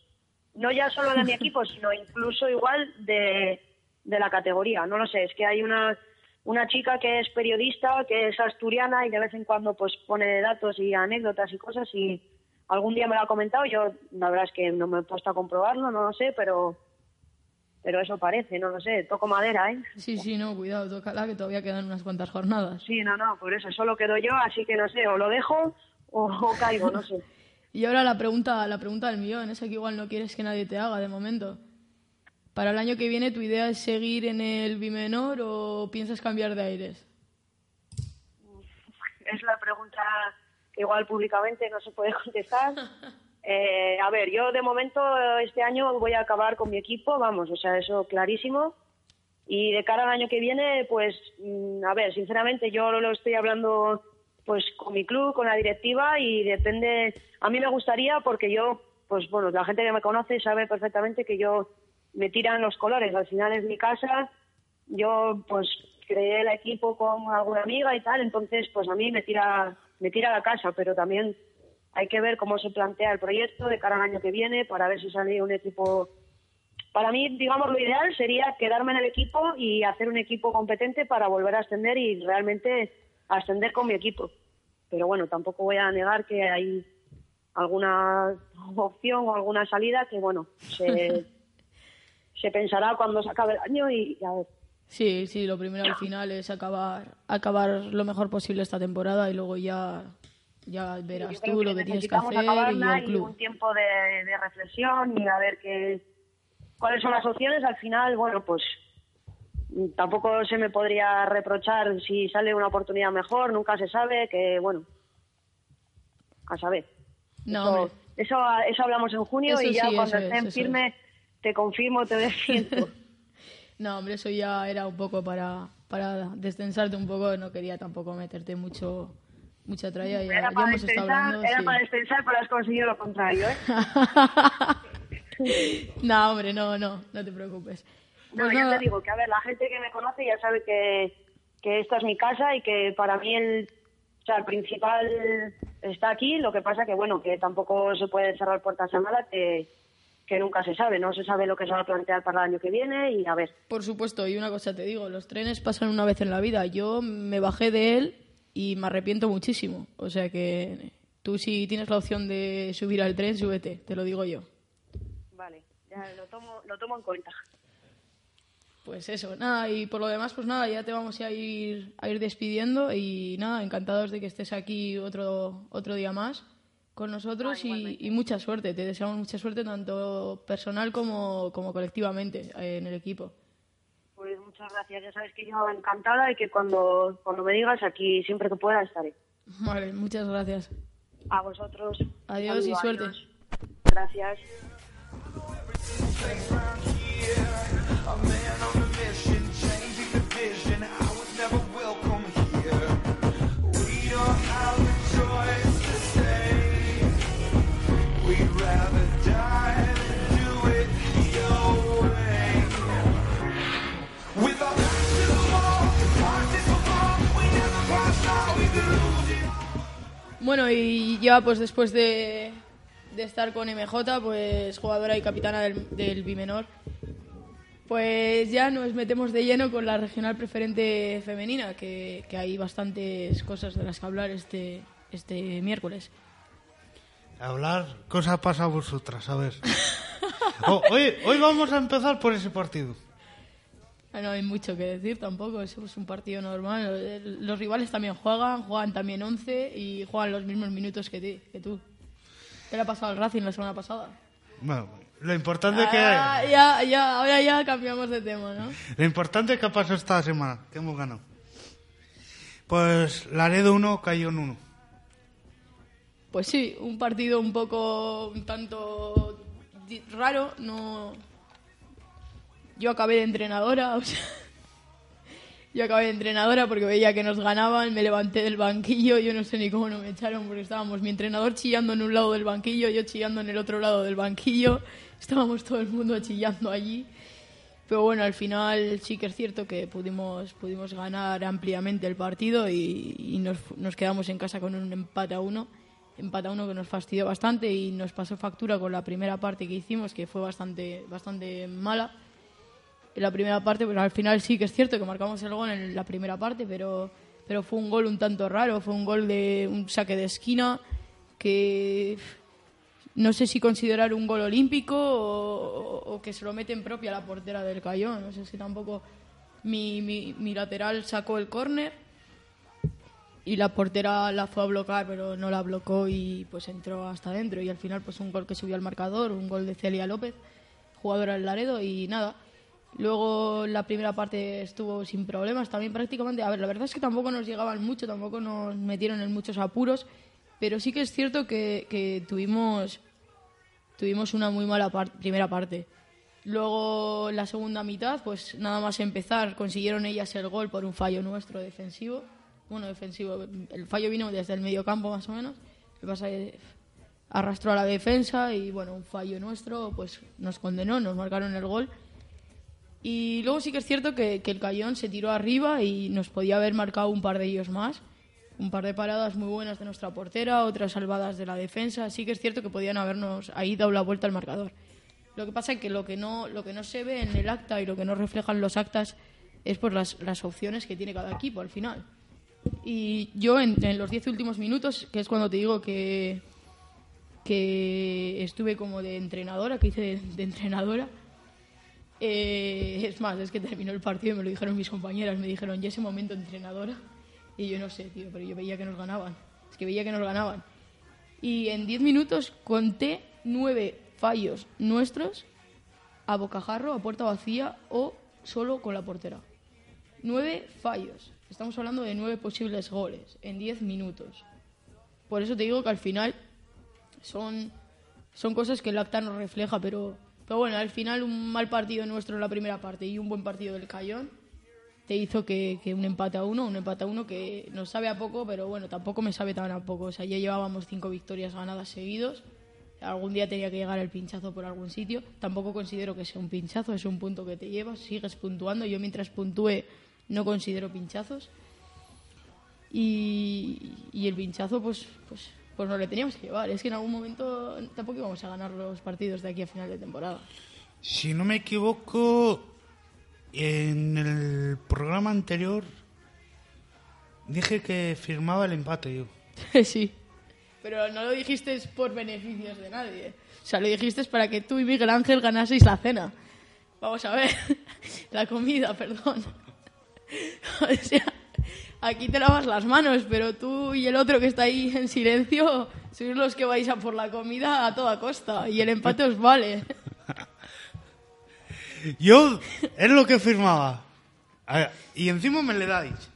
No ya solo de mi [laughs] equipo, sino incluso igual de, de la categoría. No lo sé, es que hay una, una chica que es periodista, que es asturiana y de vez en cuando pues pone datos y anécdotas y cosas y algún día me lo ha comentado. Yo la verdad es que no me he puesto a comprobarlo, no lo sé, pero pero eso parece, no lo sé. Toco madera, ¿eh? Sí, sí, no, cuidado, tócala que todavía quedan unas cuantas jornadas. Sí, no, no, por eso solo quedo yo, así que no sé, o lo dejo o, o caigo, no sé. [laughs] Y ahora la pregunta, la pregunta del millón, esa que igual no quieres que nadie te haga de momento. Para el año que viene, ¿tu idea es seguir en el bimenor o piensas cambiar de aires? Es la pregunta que igual públicamente no se puede [laughs] contestar. Eh, a ver, yo de momento este año voy a acabar con mi equipo, vamos, o sea, eso clarísimo. Y de cara al año que viene, pues, mm, a ver, sinceramente yo lo estoy hablando pues con mi club, con la directiva y depende, a mí me gustaría porque yo, pues bueno, la gente que me conoce sabe perfectamente que yo me tiran los colores, al final es mi casa, yo pues creé el equipo con alguna amiga y tal, entonces pues a mí me tira, me tira la casa, pero también hay que ver cómo se plantea el proyecto de cara al año que viene para ver si sale un equipo. Para mí, digamos, lo ideal sería quedarme en el equipo y hacer un equipo competente para volver a ascender y realmente ascender con mi equipo. Pero bueno, tampoco voy a negar que hay alguna opción o alguna salida que, bueno, se, [laughs] se pensará cuando se acabe el año y, y a ver. Sí, sí, lo primero al final es acabar, acabar lo mejor posible esta temporada y luego ya, ya verás tú lo que tienes que hacer y el y club. un tiempo de, de reflexión y a ver qué, cuáles son las opciones. Al final, bueno, pues tampoco se me podría reprochar si sale una oportunidad mejor, nunca se sabe, que bueno, a saber. No, eso, eso, eso hablamos en junio Eso y ya sí, cuando eso es, te confirmo, te desciento. [laughs] No, hombre, eso ya era un poco para, para descensarte un poco, no quería tampoco meterte mucho mucha tralla, ya, Era ya para hemos estado despensar, hablando. era sí. para despensar, pero has conseguido lo contrario, ¿eh? [laughs] no, hombre, no, no, no te preocupes. No, Pues ya nada, te digo que, a ver, la gente que me conoce ya sabe que, que esta es mi casa y que para mí el, o sea, el principal está aquí. Lo que pasa que, bueno, que tampoco se puede cerrar puertas a nada, que, que nunca se sabe. No se sabe lo que se va a plantear para el año que viene y a ver. Por supuesto, y una cosa te digo, los trenes pasan una vez en la vida. Yo me bajé de él y me arrepiento muchísimo. O sea que tú si tienes la opción de subir al tren, súbete, te lo digo yo. Vale, ya lo tomo, lo tomo en cuenta. Pues eso, nada, y por lo demás, pues nada, ya te vamos a ir, a ir despidiendo y nada, encantados de que estés aquí otro, otro día más con nosotros y, y mucha suerte. Te deseamos mucha suerte tanto personal como, como colectivamente eh, en el equipo. Pues muchas gracias. Ya sabes que yo encantada y que cuando, cuando me digas aquí, siempre que pueda, estaré. [laughs] Vale, muchas gracias. A vosotros. Adiós y suerte. adiós. Gracias. Bueno, y ya pues después de, de estar con MJ, pues jugadora y capitana del, del Bimenor, pues ya nos metemos de lleno con la regional preferente femenina, que, que hay bastantes cosas de las que hablar este, este miércoles. Hablar cosas pasa a vosotras, a ver. [laughs] Hoy, hoy vamos a empezar por ese partido. No hay mucho que decir tampoco, es un partido normal. Los rivales también juegan, juegan también 11 y juegan los mismos minutos que, ti, que tú. ¿Qué le ha pasado al Racing la semana pasada? Bueno, lo importante es que Ah, ya, ya, ahora ya cambiamos de tema, ¿no? [laughs] lo importante es que pasó esta semana, que hemos ganado. Pues Laredo 1 cayó en 1. Pues sí, un partido un poco, un tanto raro. No, yo acabé de entrenadora, o sea, [laughs] yo acabé de entrenadora porque veía que nos ganaban, me levanté del banquillo, yo no sé ni cómo no me echaron porque estábamos mi entrenador chillando en un lado del banquillo, yo chillando en el otro lado del banquillo, estábamos todo el mundo chillando allí. Pero bueno, al final sí que es cierto que pudimos, pudimos ganar ampliamente el partido y, nos, nos quedamos en casa con un empate a uno. Empate a uno que nos fastidió bastante y nos pasó factura con la primera parte que hicimos, que fue bastante, bastante mala. En la primera parte, pero al final sí que es cierto que marcamos el gol en la primera parte, pero, pero fue un gol un tanto raro, fue un gol de un saque de esquina que no sé si considerar un gol olímpico o, que se lo mete en propia la portera del Cayón. No sé si tampoco mi, mi, mi lateral sacó el córner y la portera la fue a bloquear, pero no la bloqueó y pues entró hasta adentro. Y al final pues un gol que subió al marcador, un gol de Celia López, jugadora del Laredo y nada. Luego la primera parte estuvo sin problemas, también prácticamente, a ver, la verdad es que tampoco nos llegaban mucho, tampoco nos metieron en muchos apuros, pero sí que es cierto que, que tuvimos, tuvimos una muy mala par- primera parte. Luego la segunda mitad, pues nada más empezar, consiguieron ellas el gol por un fallo nuestro defensivo. Bueno, defensivo, el fallo vino desde el medio campo más o menos. Que pasa que arrastró a la defensa y bueno, un fallo nuestro pues nos condenó, nos marcaron el gol. Y luego sí que es cierto que, que el Cayón se tiró arriba y nos podía haber marcado un par de ellos más. Un par de paradas muy buenas de nuestra portera, otras salvadas de la defensa. Sí que es cierto que podían habernos ahí dado la vuelta al marcador. Lo que pasa es que lo que no, lo que no se ve en el acta y lo que no reflejan los actas es por las, las opciones que tiene cada equipo al final. Y yo en, en los diez últimos minutos, que es cuando te digo que, que estuve como de entrenadora, que hice de, de entrenadora, eh, es más, es que terminó el partido y me lo dijeron mis compañeras, me dijeron, ¿y ese momento entrenadora? Y yo no sé, tío, pero yo veía que nos ganaban. Es que veía que nos ganaban. Y en 10 minutos conté nueve fallos nuestros a bocajarro, a puerta vacía o solo con la portera. Nueve fallos. Estamos hablando de nueve posibles goles en 10 minutos. Por eso te digo que al final son, son cosas que el acta no refleja, pero, pero bueno, al final un mal partido nuestro en la primera parte y un buen partido del Cayón te hizo que, que un empate a uno, un empate a uno que nos sabe a poco, pero bueno, tampoco me sabe tan a poco. O sea, ya llevábamos cinco victorias ganadas seguidos. Algún día tenía que llegar el pinchazo por algún sitio. Tampoco considero que sea un pinchazo, es un punto que te llevas, sigues puntuando. Yo mientras puntúe no considero pinchazos. Y, y el pinchazo, pues, pues, pues no le teníamos que llevar. Es que en algún momento tampoco íbamos a ganar los partidos de aquí a final de temporada. Si no me equivoco, en el programa anterior dije que firmaba el empate yo. [laughs] sí. Pero no lo dijiste por beneficios de nadie. O sea, lo dijiste para que tú y Miguel Ángel ganaseis la cena. Vamos a ver. [laughs] la comida, perdón. [laughs] o sea, aquí te lavas las manos, pero tú y el otro que está ahí en silencio sois los que vais a por la comida a toda costa. Y el empate os vale. [laughs] Yo es lo que firmaba. Y encima me le dais.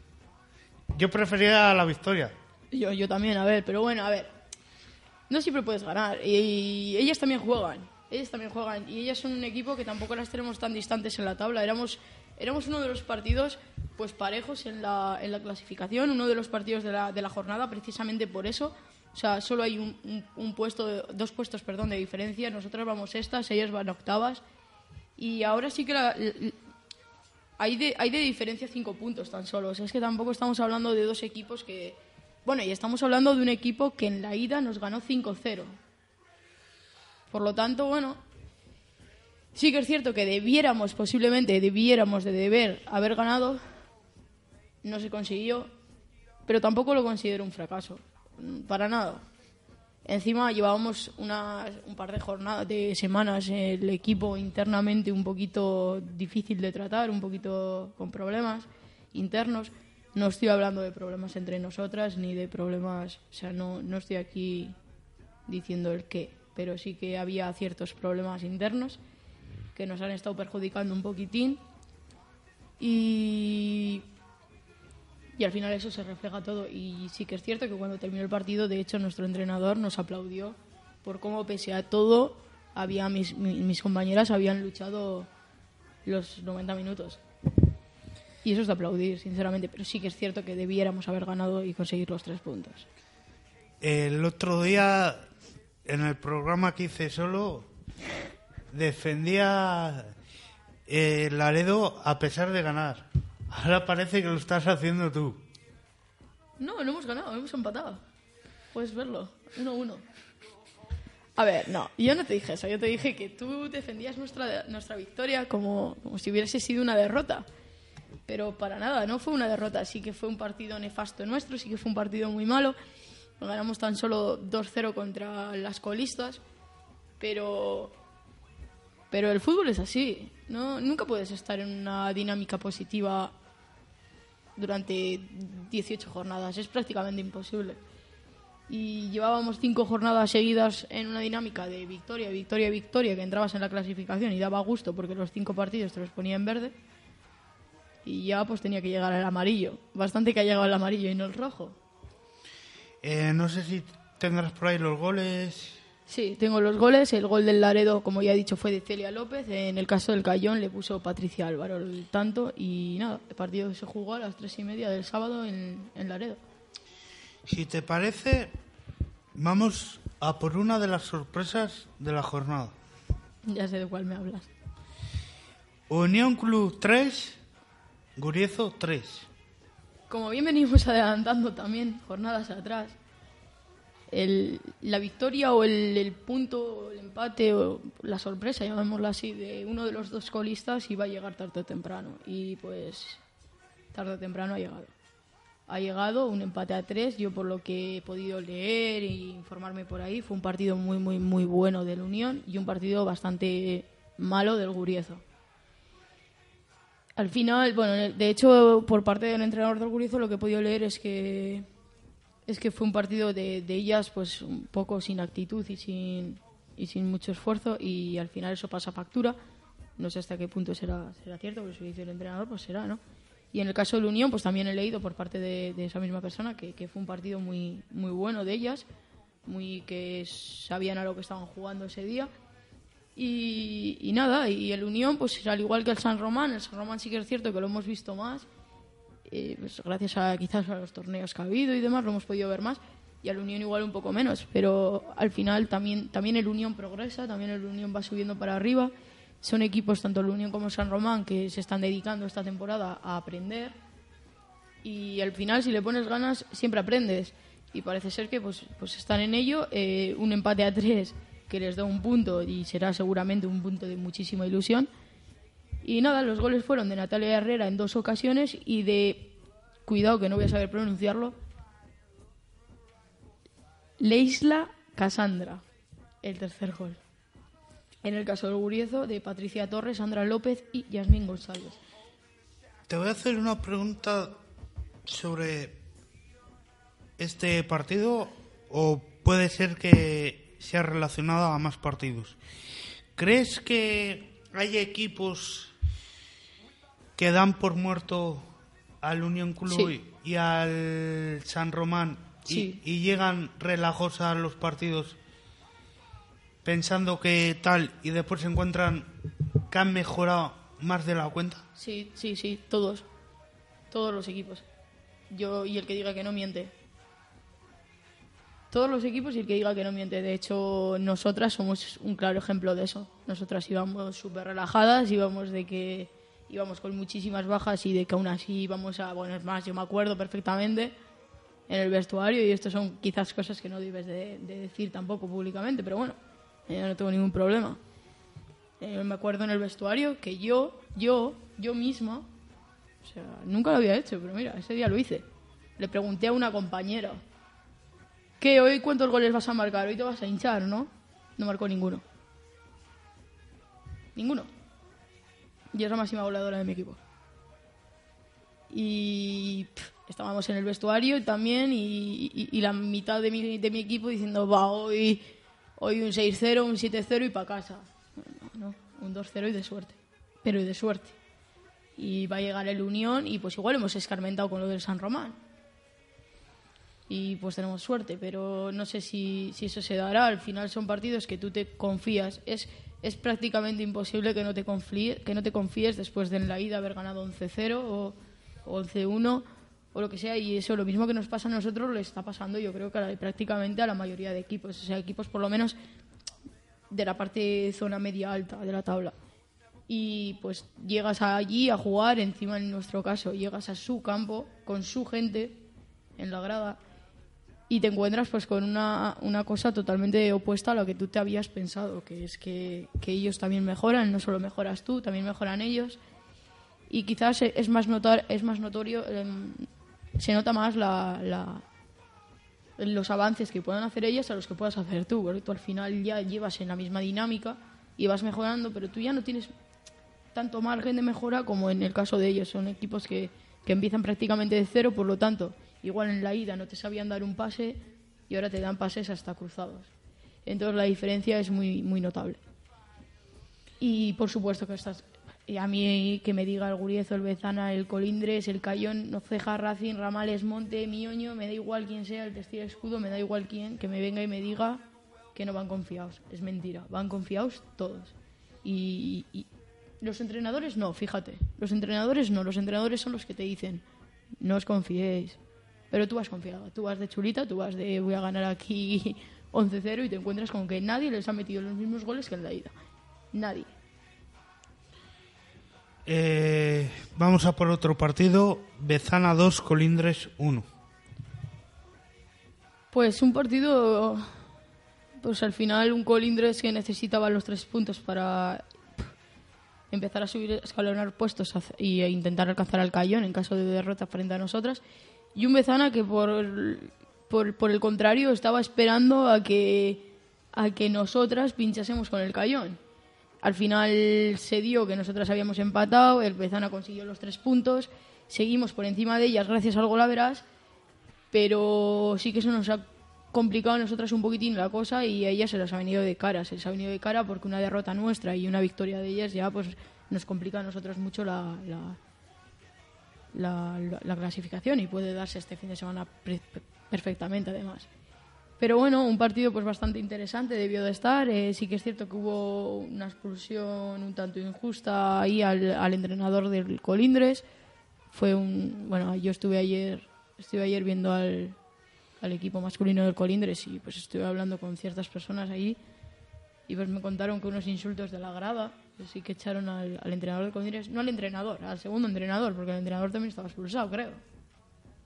Yo prefería la victoria. Yo, yo también, a ver, pero bueno, a ver. No siempre puedes ganar. Y, ellas también juegan. Ellas también juegan. Y ellas son un equipo que tampoco las tenemos tan distantes en la tabla. Éramos, éramos uno de los partidos pues parejos en la, en la clasificación, uno de los partidos de la, de la jornada, precisamente por eso. O sea, solo hay un, un- puesto, dos puestos, perdón, de diferencia. Nosotras vamos estas, ellas van octavas. Y ahora sí que la- hay de, hay de diferencia cinco puntos tan solo. O sea, es que tampoco estamos hablando de dos equipos que... Bueno, y estamos hablando de un equipo que en la ida nos ganó 5-0. Por lo tanto, bueno, sí que es cierto que debiéramos, posiblemente debiéramos de deber haber ganado. No se consiguió, pero tampoco lo considero un fracaso. Para nada. Encima llevábamos unas- un par de jornadas, de semanas, el equipo internamente un poquito difícil de tratar, un poquito con problemas internos. No estoy hablando de problemas entre nosotras ni de problemas, o sea, no, no estoy aquí diciendo el qué, pero sí que había ciertos problemas internos que nos han estado perjudicando un poquitín y y al final eso se refleja todo. Y sí que es cierto que cuando terminó el partido, de hecho, nuestro entrenador nos aplaudió por cómo, pese a todo, había mis, mi- mis compañeras habían luchado los 90 minutos. Y eso es de aplaudir, sinceramente. Pero sí que es cierto que debiéramos haber ganado y conseguir los tres puntos. El otro día, en el programa que hice solo, defendía eh, Laredo a pesar de ganar. Ahora parece que lo estás haciendo tú. No, no hemos ganado, hemos empatado. Puedes verlo, 1-1. A ver, no, yo no te dije eso, yo te dije que tú defendías nuestra, nuestra victoria como, como si hubiese sido una derrota. Pero para nada, no fue una derrota, sí que fue un partido nefasto nuestro, sí que fue un partido muy malo. Ganamos tan solo 2-0 contra las colistas, pero pero el fútbol es así. No, nunca puedes estar en una dinámica positiva durante 18 jornadas. Es prácticamente imposible. Y llevábamos cinco jornadas seguidas en una dinámica de victoria, victoria, victoria, que entrabas en la clasificación y daba gusto porque los cinco partidos te los ponía en verde. Y ya pues tenía que llegar el amarillo. Bastante que ha llegado el amarillo y no el rojo. Eh, no sé si tendrás por ahí los goles. Sí, tengo los goles. El gol del Laredo, como ya he dicho, fue de Celia López. En el caso del Cayón le puso Patricia Álvaro el tanto. Y nada, el partido se jugó a las tres y media del sábado en, en Laredo. Si te parece, vamos a por una de las sorpresas de la jornada. Ya sé de cuál me hablas. Unión Club 3, Guriezo 3. Como bien venimos adelantando también jornadas atrás, el- la victoria o el, el punto, el empate o la sorpresa, llamémoslo así, de uno de los dos colistas iba a llegar tarde o temprano. Y pues tarde o temprano ha llegado. Ha llegado un empate a tres, yo por lo que he podido leer e informarme por ahí, fue un partido muy, muy, muy bueno del Unión y un partido bastante malo del Guriezo. Al final, bueno, de hecho, por parte del entrenador del Gurizo, lo que he podido leer es que es que fue un partido de, ellas, pues un poco sin actitud y sin y sin mucho esfuerzo y al final eso pasa factura. No sé hasta qué punto será será cierto, pero si lo dice el entrenador, pues será, ¿no? Y en el caso de la Unión, pues también he leído por parte de, de esa misma persona que, que fue un partido muy muy bueno de ellas, muy que sabían a lo que estaban jugando ese día. Y, y nada, y el Unión, pues al igual que el San Román, el San Román sí que es cierto que lo hemos visto más, eh, pues gracias a quizás a los torneos que ha habido y demás, lo hemos podido ver más, y al Unión igual un poco menos, pero al final también, también el Unión progresa, también el Unión va subiendo para arriba, son equipos, tanto el Unión como San Román, que se están dedicando esta temporada a aprender, y al final si le pones ganas siempre aprendes. Y parece ser que pues, pues están en ello. Eh, un empate a tres que les da un punto y será seguramente un punto de muchísima ilusión y nada los goles fueron de Natalia Herrera en dos ocasiones y de cuidado que no voy a saber pronunciarlo Leisla Casandra el tercer gol en el caso del Guriezo de Patricia Torres Sandra López y Yasmín González Te voy a hacer una pregunta sobre este partido o puede ser que sea relacionada a más partidos. ¿Crees que hay equipos que dan por muerto al Unión Club Sí. y al San Román y- y, llegan relajos a los partidos pensando que tal y después se encuentran que han mejorado más de la cuenta? Sí, sí, sí, todos. Todos los equipos. Yo y el que diga que no miente. Todos los equipos y el que diga que no miente. De hecho, nosotras somos un claro ejemplo de eso. Nosotras íbamos súper relajadas, íbamos de que íbamos con muchísimas bajas y de que aún así íbamos a... Bueno, es más, yo me acuerdo perfectamente en el vestuario y esto son quizás cosas que no debes de, de decir tampoco públicamente, pero bueno, eh, no tengo ningún problema. Eh, me acuerdo en el vestuario que yo, yo, yo misma, o sea, nunca lo había hecho, pero mira, ese día lo hice. Le pregunté a una compañera, ¿Qué? ¿Hoy cuántos goles vas a marcar? Hoy te vas a hinchar, ¿no? No marcó ninguno. Ninguno. Y es la máxima goleadora de mi equipo. Y pff, estábamos en el vestuario también y, y- y la mitad de mi, de mi equipo diciendo, va, hoy, hoy un 6-0, un 7-0 y para casa. No, no, un 2-0 y de suerte. Pero y de suerte. Y va a llegar el Unión y pues igual hemos escarmentado con lo del San Román. Y pues tenemos suerte, pero no sé si, si eso se dará. Al final son partidos que tú te confías. Es, es prácticamente imposible que no, te confíe- que no te confíes después de en la ida haber ganado 11-0 o, o 11-1 o lo que sea. Y eso, lo mismo que nos pasa a nosotros, le está pasando yo creo que a la- prácticamente a la mayoría de equipos. O sea, equipos por lo menos de la parte zona media alta de la tabla. Y pues llegas allí a jugar, encima en nuestro caso, llegas a su campo con su gente en la grada y te encuentras pues con una, una cosa totalmente opuesta a lo que tú te habías pensado, que es que, que ellos también mejoran, no solo mejoras tú, también mejoran ellos. Y quizás es más, notar, es más notorio, em, se nota más la, los avances que puedan hacer ellas a los que puedas hacer tú, porque tú al final ya llevas en la misma dinámica y vas mejorando, pero tú ya no tienes tanto margen de mejora como en el caso de ellos. Son equipos que, que empiezan prácticamente de cero, por lo tanto, igual en la ida no te sabían dar un pase y ahora te dan pases hasta cruzados. Entonces la diferencia es muy, muy notable. Y por supuesto que estás. y a mí que me diga el Guriezo, el Bezana, el Colindres, el Cayón, Noceja, Racing, Ramales, Monte, Mioño, me da igual quién sea, el Testigo Escudo, me da igual quién, que me venga y me diga que no van confiados. Es mentira, van confiados todos. Y los entrenadores no, fíjate. Los entrenadores no, los entrenadores son los que te dicen, no os confiéis. Pero tú vas confiado, tú vas de chulita, tú vas de voy a ganar aquí [laughs] 11-0 y te encuentras con que nadie les ha metido los mismos goles que en la ida. Nadie. Eh, vamos a por otro partido. Bezana 2, Colindres 1. Pues un partido, pues al final un Colindres que necesitaba los tres puntos para empezar a subir, escalonar puestos e intentar alcanzar al Cayón en caso de derrota frente a nosotras. Y un Bezana que por, por, por el contrario estaba esperando a que, a que nosotras pinchásemos con el Cayón. Al final se dio que nosotras habíamos empatado, el Bezana consiguió los tres puntos, seguimos por encima de ellas gracias al golaveras, pero sí que eso nos ha complicado a nosotras un poquitín la cosa y a ellas se les ha venido de cara, se les ha venido de cara porque una derrota nuestra y una victoria de ellas ya pues nos complica a nosotros mucho la, la, la- la clasificación y puede darse este fin de semana perfectamente además. Pero bueno, un partido pues bastante interesante debió de estar. Eh, sí que es cierto que hubo una expulsión un tanto injusta ahí al, al entrenador del Colindres. Fue un bueno, yo estuve ayer estuve ayer viendo al, al equipo masculino del Colindres y pues estuve hablando con ciertas personas ahí y pues me contaron que unos insultos de la grada sí que echaron al, entrenador del Colindres, no al entrenador, al segundo entrenador, porque el entrenador también estaba expulsado, creo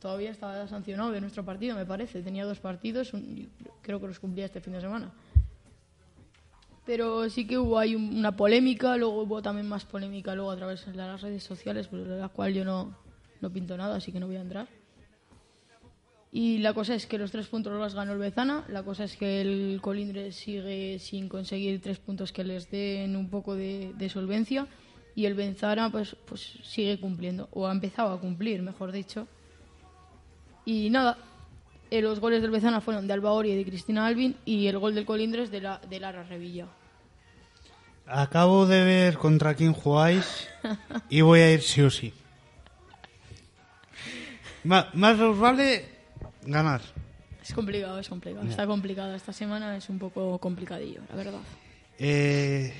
todavía estaba sancionado de nuestro partido, me parece. Tenía dos partidos, un- creo que los cumplía este fin de semana. Pero sí que hubo ahí un- una polémica, luego hubo también más polémica luego a través de las redes sociales, por la cual yo no, no pinto nada, así que no voy a entrar. Y la cosa es que los tres puntos los ganó el Bezana, la cosa es que el Colindres sigue sin conseguir tres puntos que les den un poco de, de solvencia y el Benzana pues, pues sigue cumpliendo, o ha empezado a cumplir, mejor dicho. Y nada, eh, los goles del Bezana fueron de Alba Ori y de Cristina Alvin y el gol del Colindres de, la, de Lara Revilla. Acabo de ver contra quién jugáis y voy a ir sí o sí. [laughs] Ma- más os vale ganar. Es complicado, es complicado. Está complicado. Esta semana es un poco complicadillo, la verdad. Eh,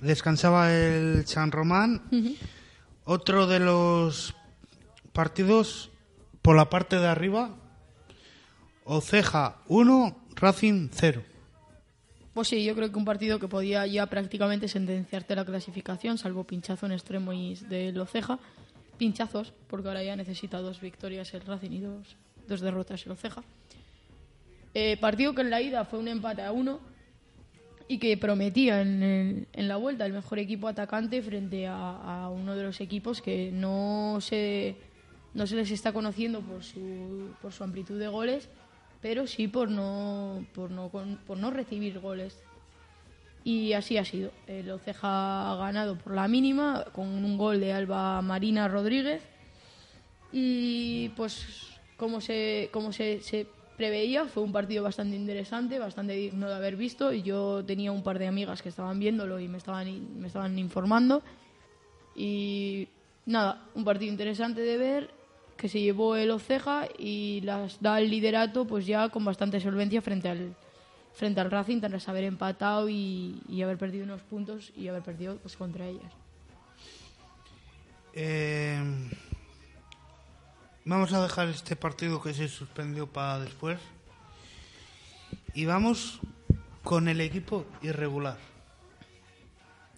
descansaba el San Román. Otro de los partidos por la parte de arriba. Oceja 1, Racing 0. Pues sí, yo creo que un partido que podía ya prácticamente sentenciarte la clasificación, salvo pinchazo en extremo y de Loceja. Pinchazos, porque ahora ya necesita dos victorias el Racing y dos, dos derrotas el Loceja. Eh, partido que en la ida fue un empate a uno y que prometía en, el- en la vuelta el mejor equipo atacante frente a, a uno de los equipos que no se, no se les está conociendo por su, por su amplitud de goles, pero sí por no, por no, por no recibir goles. Y así ha sido. El Oceja ha ganado por la mínima con un gol de Alba Marina Rodríguez. Y pues como se, como se, preveía, fue un partido bastante interesante, bastante digno de haber visto. Y yo tenía un par de amigas que estaban viéndolo y me estaban, me estaban informando. Y nada, un partido interesante de ver que se llevó el Oceja y las da el liderato pues ya con bastante solvencia frente al frente al Racing tras haber empatado y, y haber perdido unos puntos y haber perdido pues contra ellas. Eh, vamos a dejar este partido que se suspendió para después. Y vamos con el equipo irregular.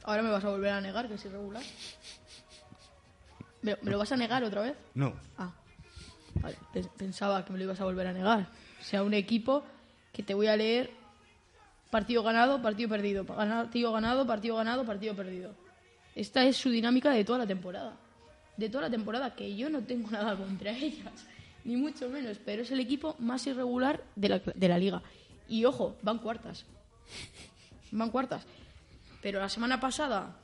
Ahora me vas a volver a negar que es irregular. ¿Me, me lo vas a negar otra vez? No. Ah, vale, pens- pensaba que me lo ibas a volver a negar. O sea, un equipo que te voy a leer partido ganado, partido perdido, pa- partido ganado, partido ganado, partido perdido. Esta es su dinámica de toda la temporada. De toda la temporada, que yo no tengo [laughs] nada contra ellas, ni mucho menos, pero es el equipo más irregular de la, de la liga. Y ojo, van cuartas. Van cuartas. Pero la semana pasada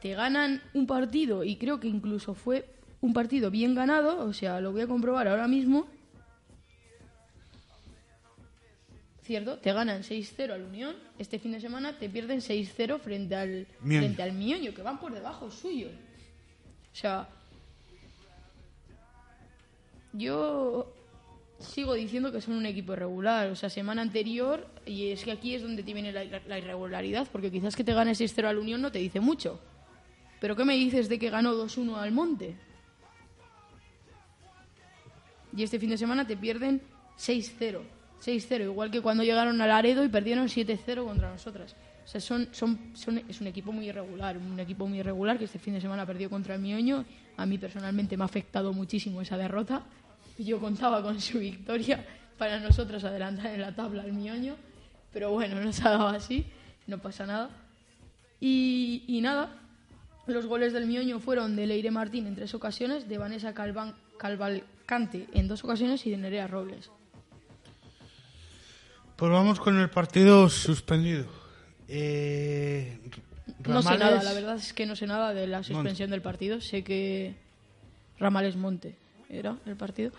te ganan un partido y creo que incluso fue un partido bien ganado, o sea, lo voy a comprobar ahora mismo. ¿Cierto? Te ganan 6-0 al Unión, este fin de semana te pierden 6-0 frente al Mioño. frente al Mioño, que van por debajo suyo. O sea, yo sigo diciendo que son un equipo irregular. O sea, semana anterior, y es que aquí es donde te viene la, la irregularidad, porque quizás que te gane 6-0 al Unión no te dice mucho. Pero ¿qué me dices de que ganó 2-1 al Monte? Y este fin de semana te pierden 6-0. 6-0, igual que cuando llegaron al Laredo y perdieron 7-0 contra nosotras. O sea, es un equipo muy irregular, un equipo muy irregular que este fin de semana perdió contra el Mioño. A mí personalmente me ha afectado muchísimo esa derrota. Yo contaba con su victoria para nosotros adelantar en la tabla al Mioño, pero bueno, no se ha dado así, no pasa nada. Y, y nada, los goles del Mioño fueron de Leire Martín en tres ocasiones, de Vanessa Calvan- Calvalcante en dos ocasiones y de Nerea Robles. Pues vamos con el partido suspendido. Eh, No sé nada, la verdad es que no sé nada de la suspensión del partido. Sé que Ramales Monte era el partido.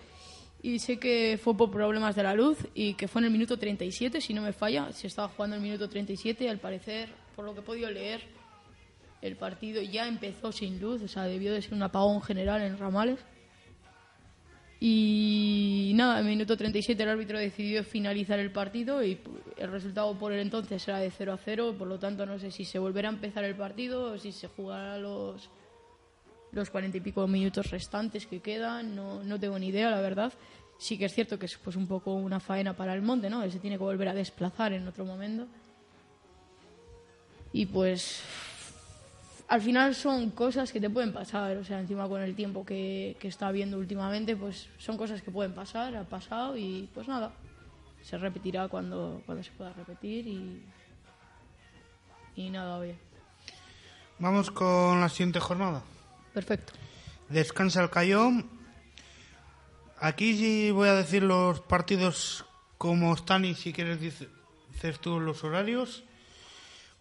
Y sé que fue por problemas de la luz y que fue en el minuto 37, si no me falla. Se estaba jugando el minuto 37. Al parecer, por lo que he podido leer, el partido ya empezó sin luz. O sea, debió de ser un apagón general en Ramales. Y nada, en minuto 37 el árbitro decidió finalizar el partido y el resultado por el entonces era de 0 a 0, por lo tanto no sé si se volverá a empezar el partido o si se jugará los los cuarenta y pico minutos restantes que quedan, no, no tengo ni idea, la verdad. Sí que es cierto que es pues un poco una faena para el monte, ¿no? Él se tiene que volver a desplazar en otro momento. Y pues al final son cosas que te pueden pasar, o sea, encima con el tiempo que, que está habiendo últimamente, pues son cosas que pueden pasar, ha pasado y pues nada, se repetirá cuando, cuando se pueda repetir y, y nada, oye, Vamos con la siguiente jornada. perfecto. Descansa el Cayón. Aquí sí voy a decir los partidos como están y si quieres dice- dices tú los horarios,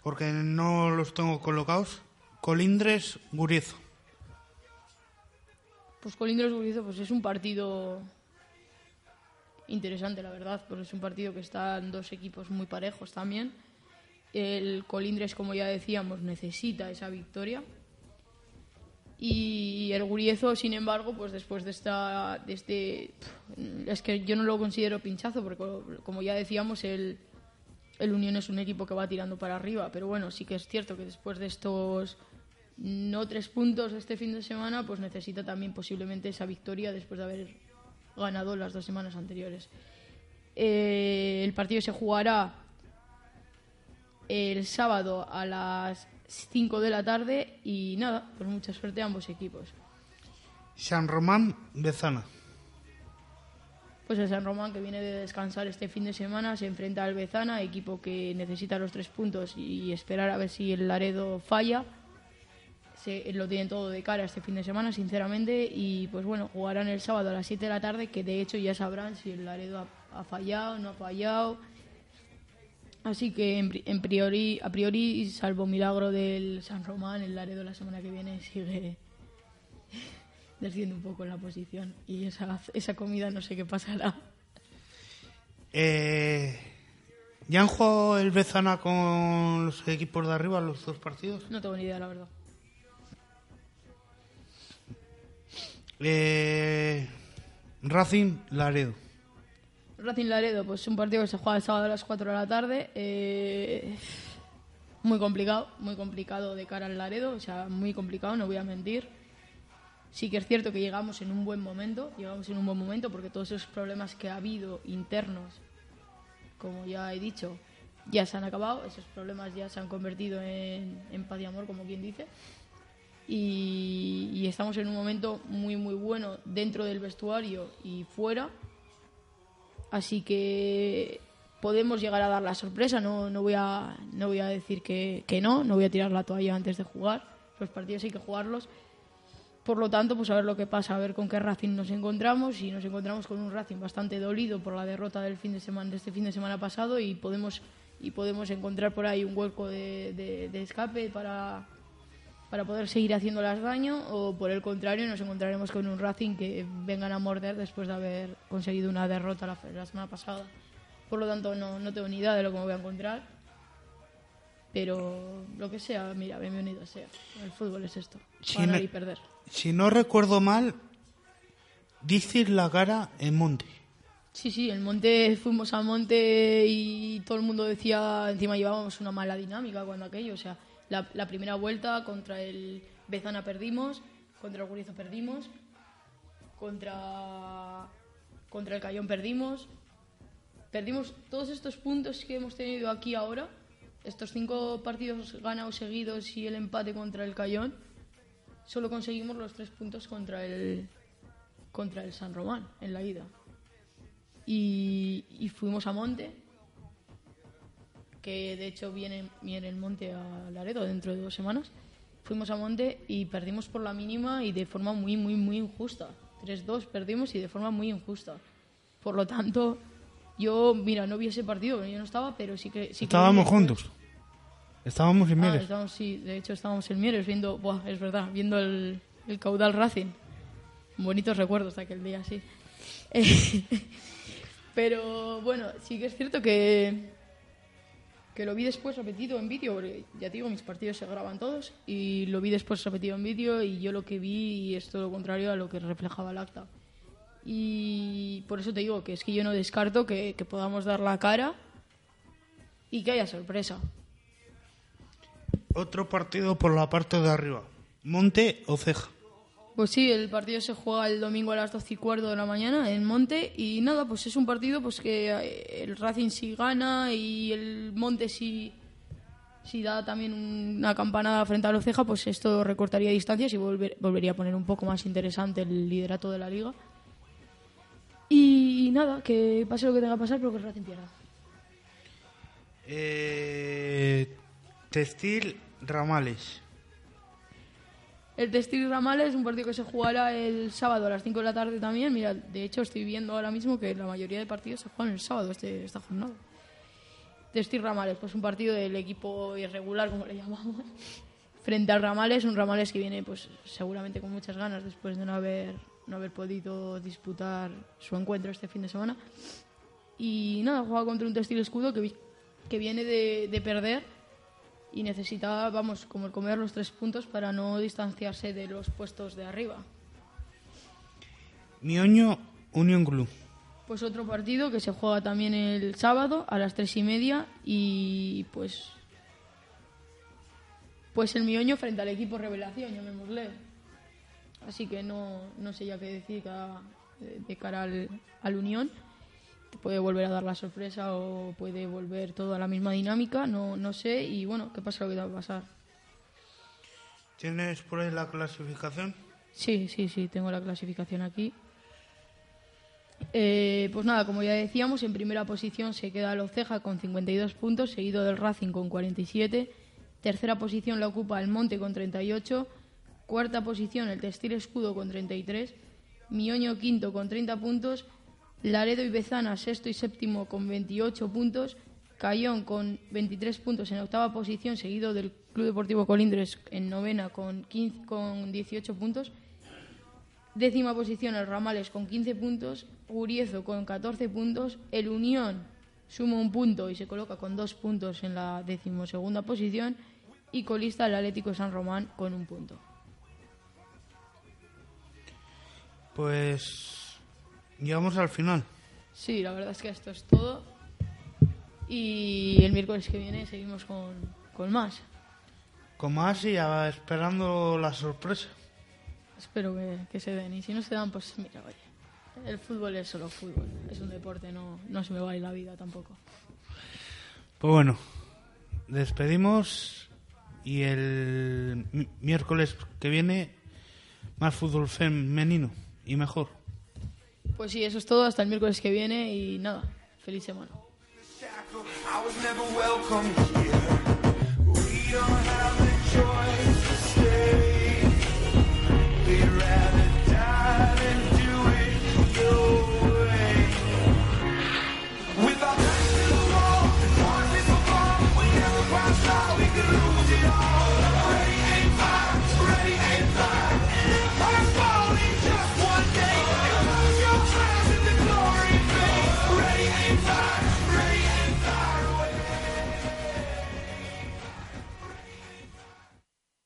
porque no los tengo colocados. Colindres, Guriezo. Pues Colindres Gurizo pues es un partido interesante, la verdad, porque es un partido que están dos equipos muy parejos también. El Colindres, como ya decíamos, necesita esa victoria. Y el Guriezo, sin embargo, pues después de esta, de este, es que yo no lo considero pinchazo, porque como ya decíamos, el, el Unión es un equipo que va tirando para arriba, pero bueno, sí que es cierto que después de estos no tres puntos este fin de semana, pues necesita también posiblemente esa victoria después de haber ganado las dos semanas anteriores. Eh, el partido se jugará el sábado a las 5 de la tarde y nada, pues mucha suerte a ambos equipos. San Román, Bezana. Pues el San Román que viene de descansar este fin de semana se enfrenta al Bezana, equipo que necesita los tres puntos y esperar a ver si el Laredo falla. se- lo tienen todo de cara este fin de semana, sinceramente, y pues bueno, jugarán el sábado a las 7 de la tarde, que de hecho ya sabrán si el Laredo ha, ha fallado, no ha fallado. Así que en, en priori, a priori, salvo milagro del San Román, el Laredo la semana que viene sigue desciende un poco en la posición y esa, esa comida no sé qué pasará. Eh, ¿Ya han jugado el Bezana con los equipos de arriba los dos partidos? No tengo ni idea, la verdad. Eh, Racing Laredo. Racing Laredo, pues un partido que se juega el sábado a las 4 de la tarde. eh, muy complicado, muy complicado de cara al Laredo, o sea, muy complicado, no voy a mentir. Sí que es cierto que llegamos en un buen momento, llegamos en un buen momento porque todos esos problemas que ha habido internos, como ya he dicho, ya se han acabado, esos problemas ya se han convertido en, en paz y amor, como quien dice. Y, y estamos en un momento muy, muy bueno dentro del vestuario y fuera. Así que podemos llegar a dar la sorpresa. No, no, voy, a, no voy a decir que, que no, no voy a tirar la toalla antes de jugar. Los partidos hay que jugarlos. Por lo tanto, pues a ver lo que pasa, a ver con qué Racing nos encontramos. Y nos encontramos con un Racing bastante dolido por la derrota del fin de semana, de este fin de semana pasado y podemos, y podemos encontrar por ahí un hueco de, de- escape para, para poder seguir haciéndolas daño o por el contrario nos encontraremos con un Racing que vengan a morder después de haber conseguido una derrota la, la semana pasada. Por lo tanto, no, no tengo ni idea de lo que me voy a encontrar. Pero lo que sea, mira, bienvenido sea. El fútbol es esto. Si Ganar no- y perder. Si no recuerdo mal, dices la cara en Monte. Sí, sí, el monte, fuimos al monte y todo el mundo decía, encima llevábamos una mala dinámica cuando aquello, o sea, la, la primera vuelta contra el Bezana perdimos, contra el Gurizo perdimos, contra, contra el Cayón perdimos, perdimos todos estos puntos que hemos tenido aquí ahora, estos cinco partidos ganados seguidos y el empate contra el Cayón, solo conseguimos los tres puntos contra el, contra el San Román en la ida y, y fuimos a Monte, que de hecho viene, viene el Monte a Laredo dentro de dos semanas. Fuimos a Monte y perdimos por la mínima y de forma muy, muy, muy injusta. 3-2 perdimos y de forma muy injusta. Por lo tanto, yo, mira, no vi ese partido, yo no estaba, pero sí que... Sí Estábamos juntos. Estábamos en Ah, Mieres. estábamos, sí, de hecho estábamos en Mieres viendo, buah, es verdad, viendo el, el caudal Racing. Bonitos recuerdos de aquel día, sí. [laughs] Pero bueno, sí que es cierto que, que lo vi después repetido en vídeo, porque ya te digo, mis partidos se graban todos, y lo vi después repetido en vídeo y yo lo que vi es todo lo contrario a lo que reflejaba el acta. Y por eso te digo que es que yo no descarto que, que podamos dar la cara y que haya sorpresa. Otro partido por la parte de arriba. Monte o Ceja. Pues sí, el partido se juega el domingo a las 12 y cuarto de la mañana en Monte y nada, pues es un partido pues que eh, el Racing sí gana y el Monte sí, sí da también una campanada frente a los Ceja, pues esto recortaría distancias y volver- volvería a poner un poco más interesante el liderato de la liga. Y nada, que pase lo que tenga que pasar, pero que el Racing pierda. Eh, textil Ramales. El Textil Ramales es un partido que se jugará el sábado a las 5 de la tarde también. Mira, de hecho estoy viendo ahora mismo que la mayoría de partidos se juegan el sábado este, esta jornada. Textil Ramales, pues un partido del equipo irregular, como le llamamos, [laughs] frente al Ramales, un Ramales que viene pues seguramente con muchas ganas después de no haber, no haber podido disputar su encuentro este fin de semana. Y nada, juega contra un Textil Escudo que, que viene de, de perder y necesita, vamos, como el comer los tres puntos para no distanciarse de los puestos de arriba. Mioño Union Club. Pues otro partido que se juega también el sábado a las tres y media y pues pues el Mioño frente al equipo Revelación, llamémosle. Así que no, no sé ya qué decir de cara al, al Unión. Te puede volver a dar la sorpresa o puede volver todo a la misma dinámica, no, no sé. Y bueno, qué pasa lo que va a pasar. ¿Tienes por ahí la clasificación? Sí, sí, sí, tengo la clasificación aquí. Eh, pues nada, como ya decíamos, en primera posición se queda el Oceja con 52 puntos, seguido del Racing con 47. Tercera posición la ocupa el Monte con 38. Cuarta posición el Textil Escudo con 33. Mioño quinto con 30 puntos. Laredo y Bezana sexto y séptimo con 28 puntos. Cayón con 23 puntos en octava posición, seguido del Club Deportivo Colindres en novena con, 15 con 18 puntos. Décima posición el Ramales con 15 puntos, Uriezo con 14 puntos, el Unión suma un punto y se coloca con dos puntos en la decimosegunda posición y colista el Atlético San Román con un punto. Pues llegamos al final. Sí, la verdad es que esto es todo y el miércoles que viene seguimos con, con más. Con más y esperando la sorpresa. Espero que, que se den y si no se dan, pues mira, oye, el fútbol es solo fútbol, es un deporte, no, no se me va a ir la vida tampoco. Pues bueno, despedimos y el mi- miércoles que viene más fútbol femenino y mejor. Pues sí, eso es todo, hasta el miércoles que viene y nada, feliz semana.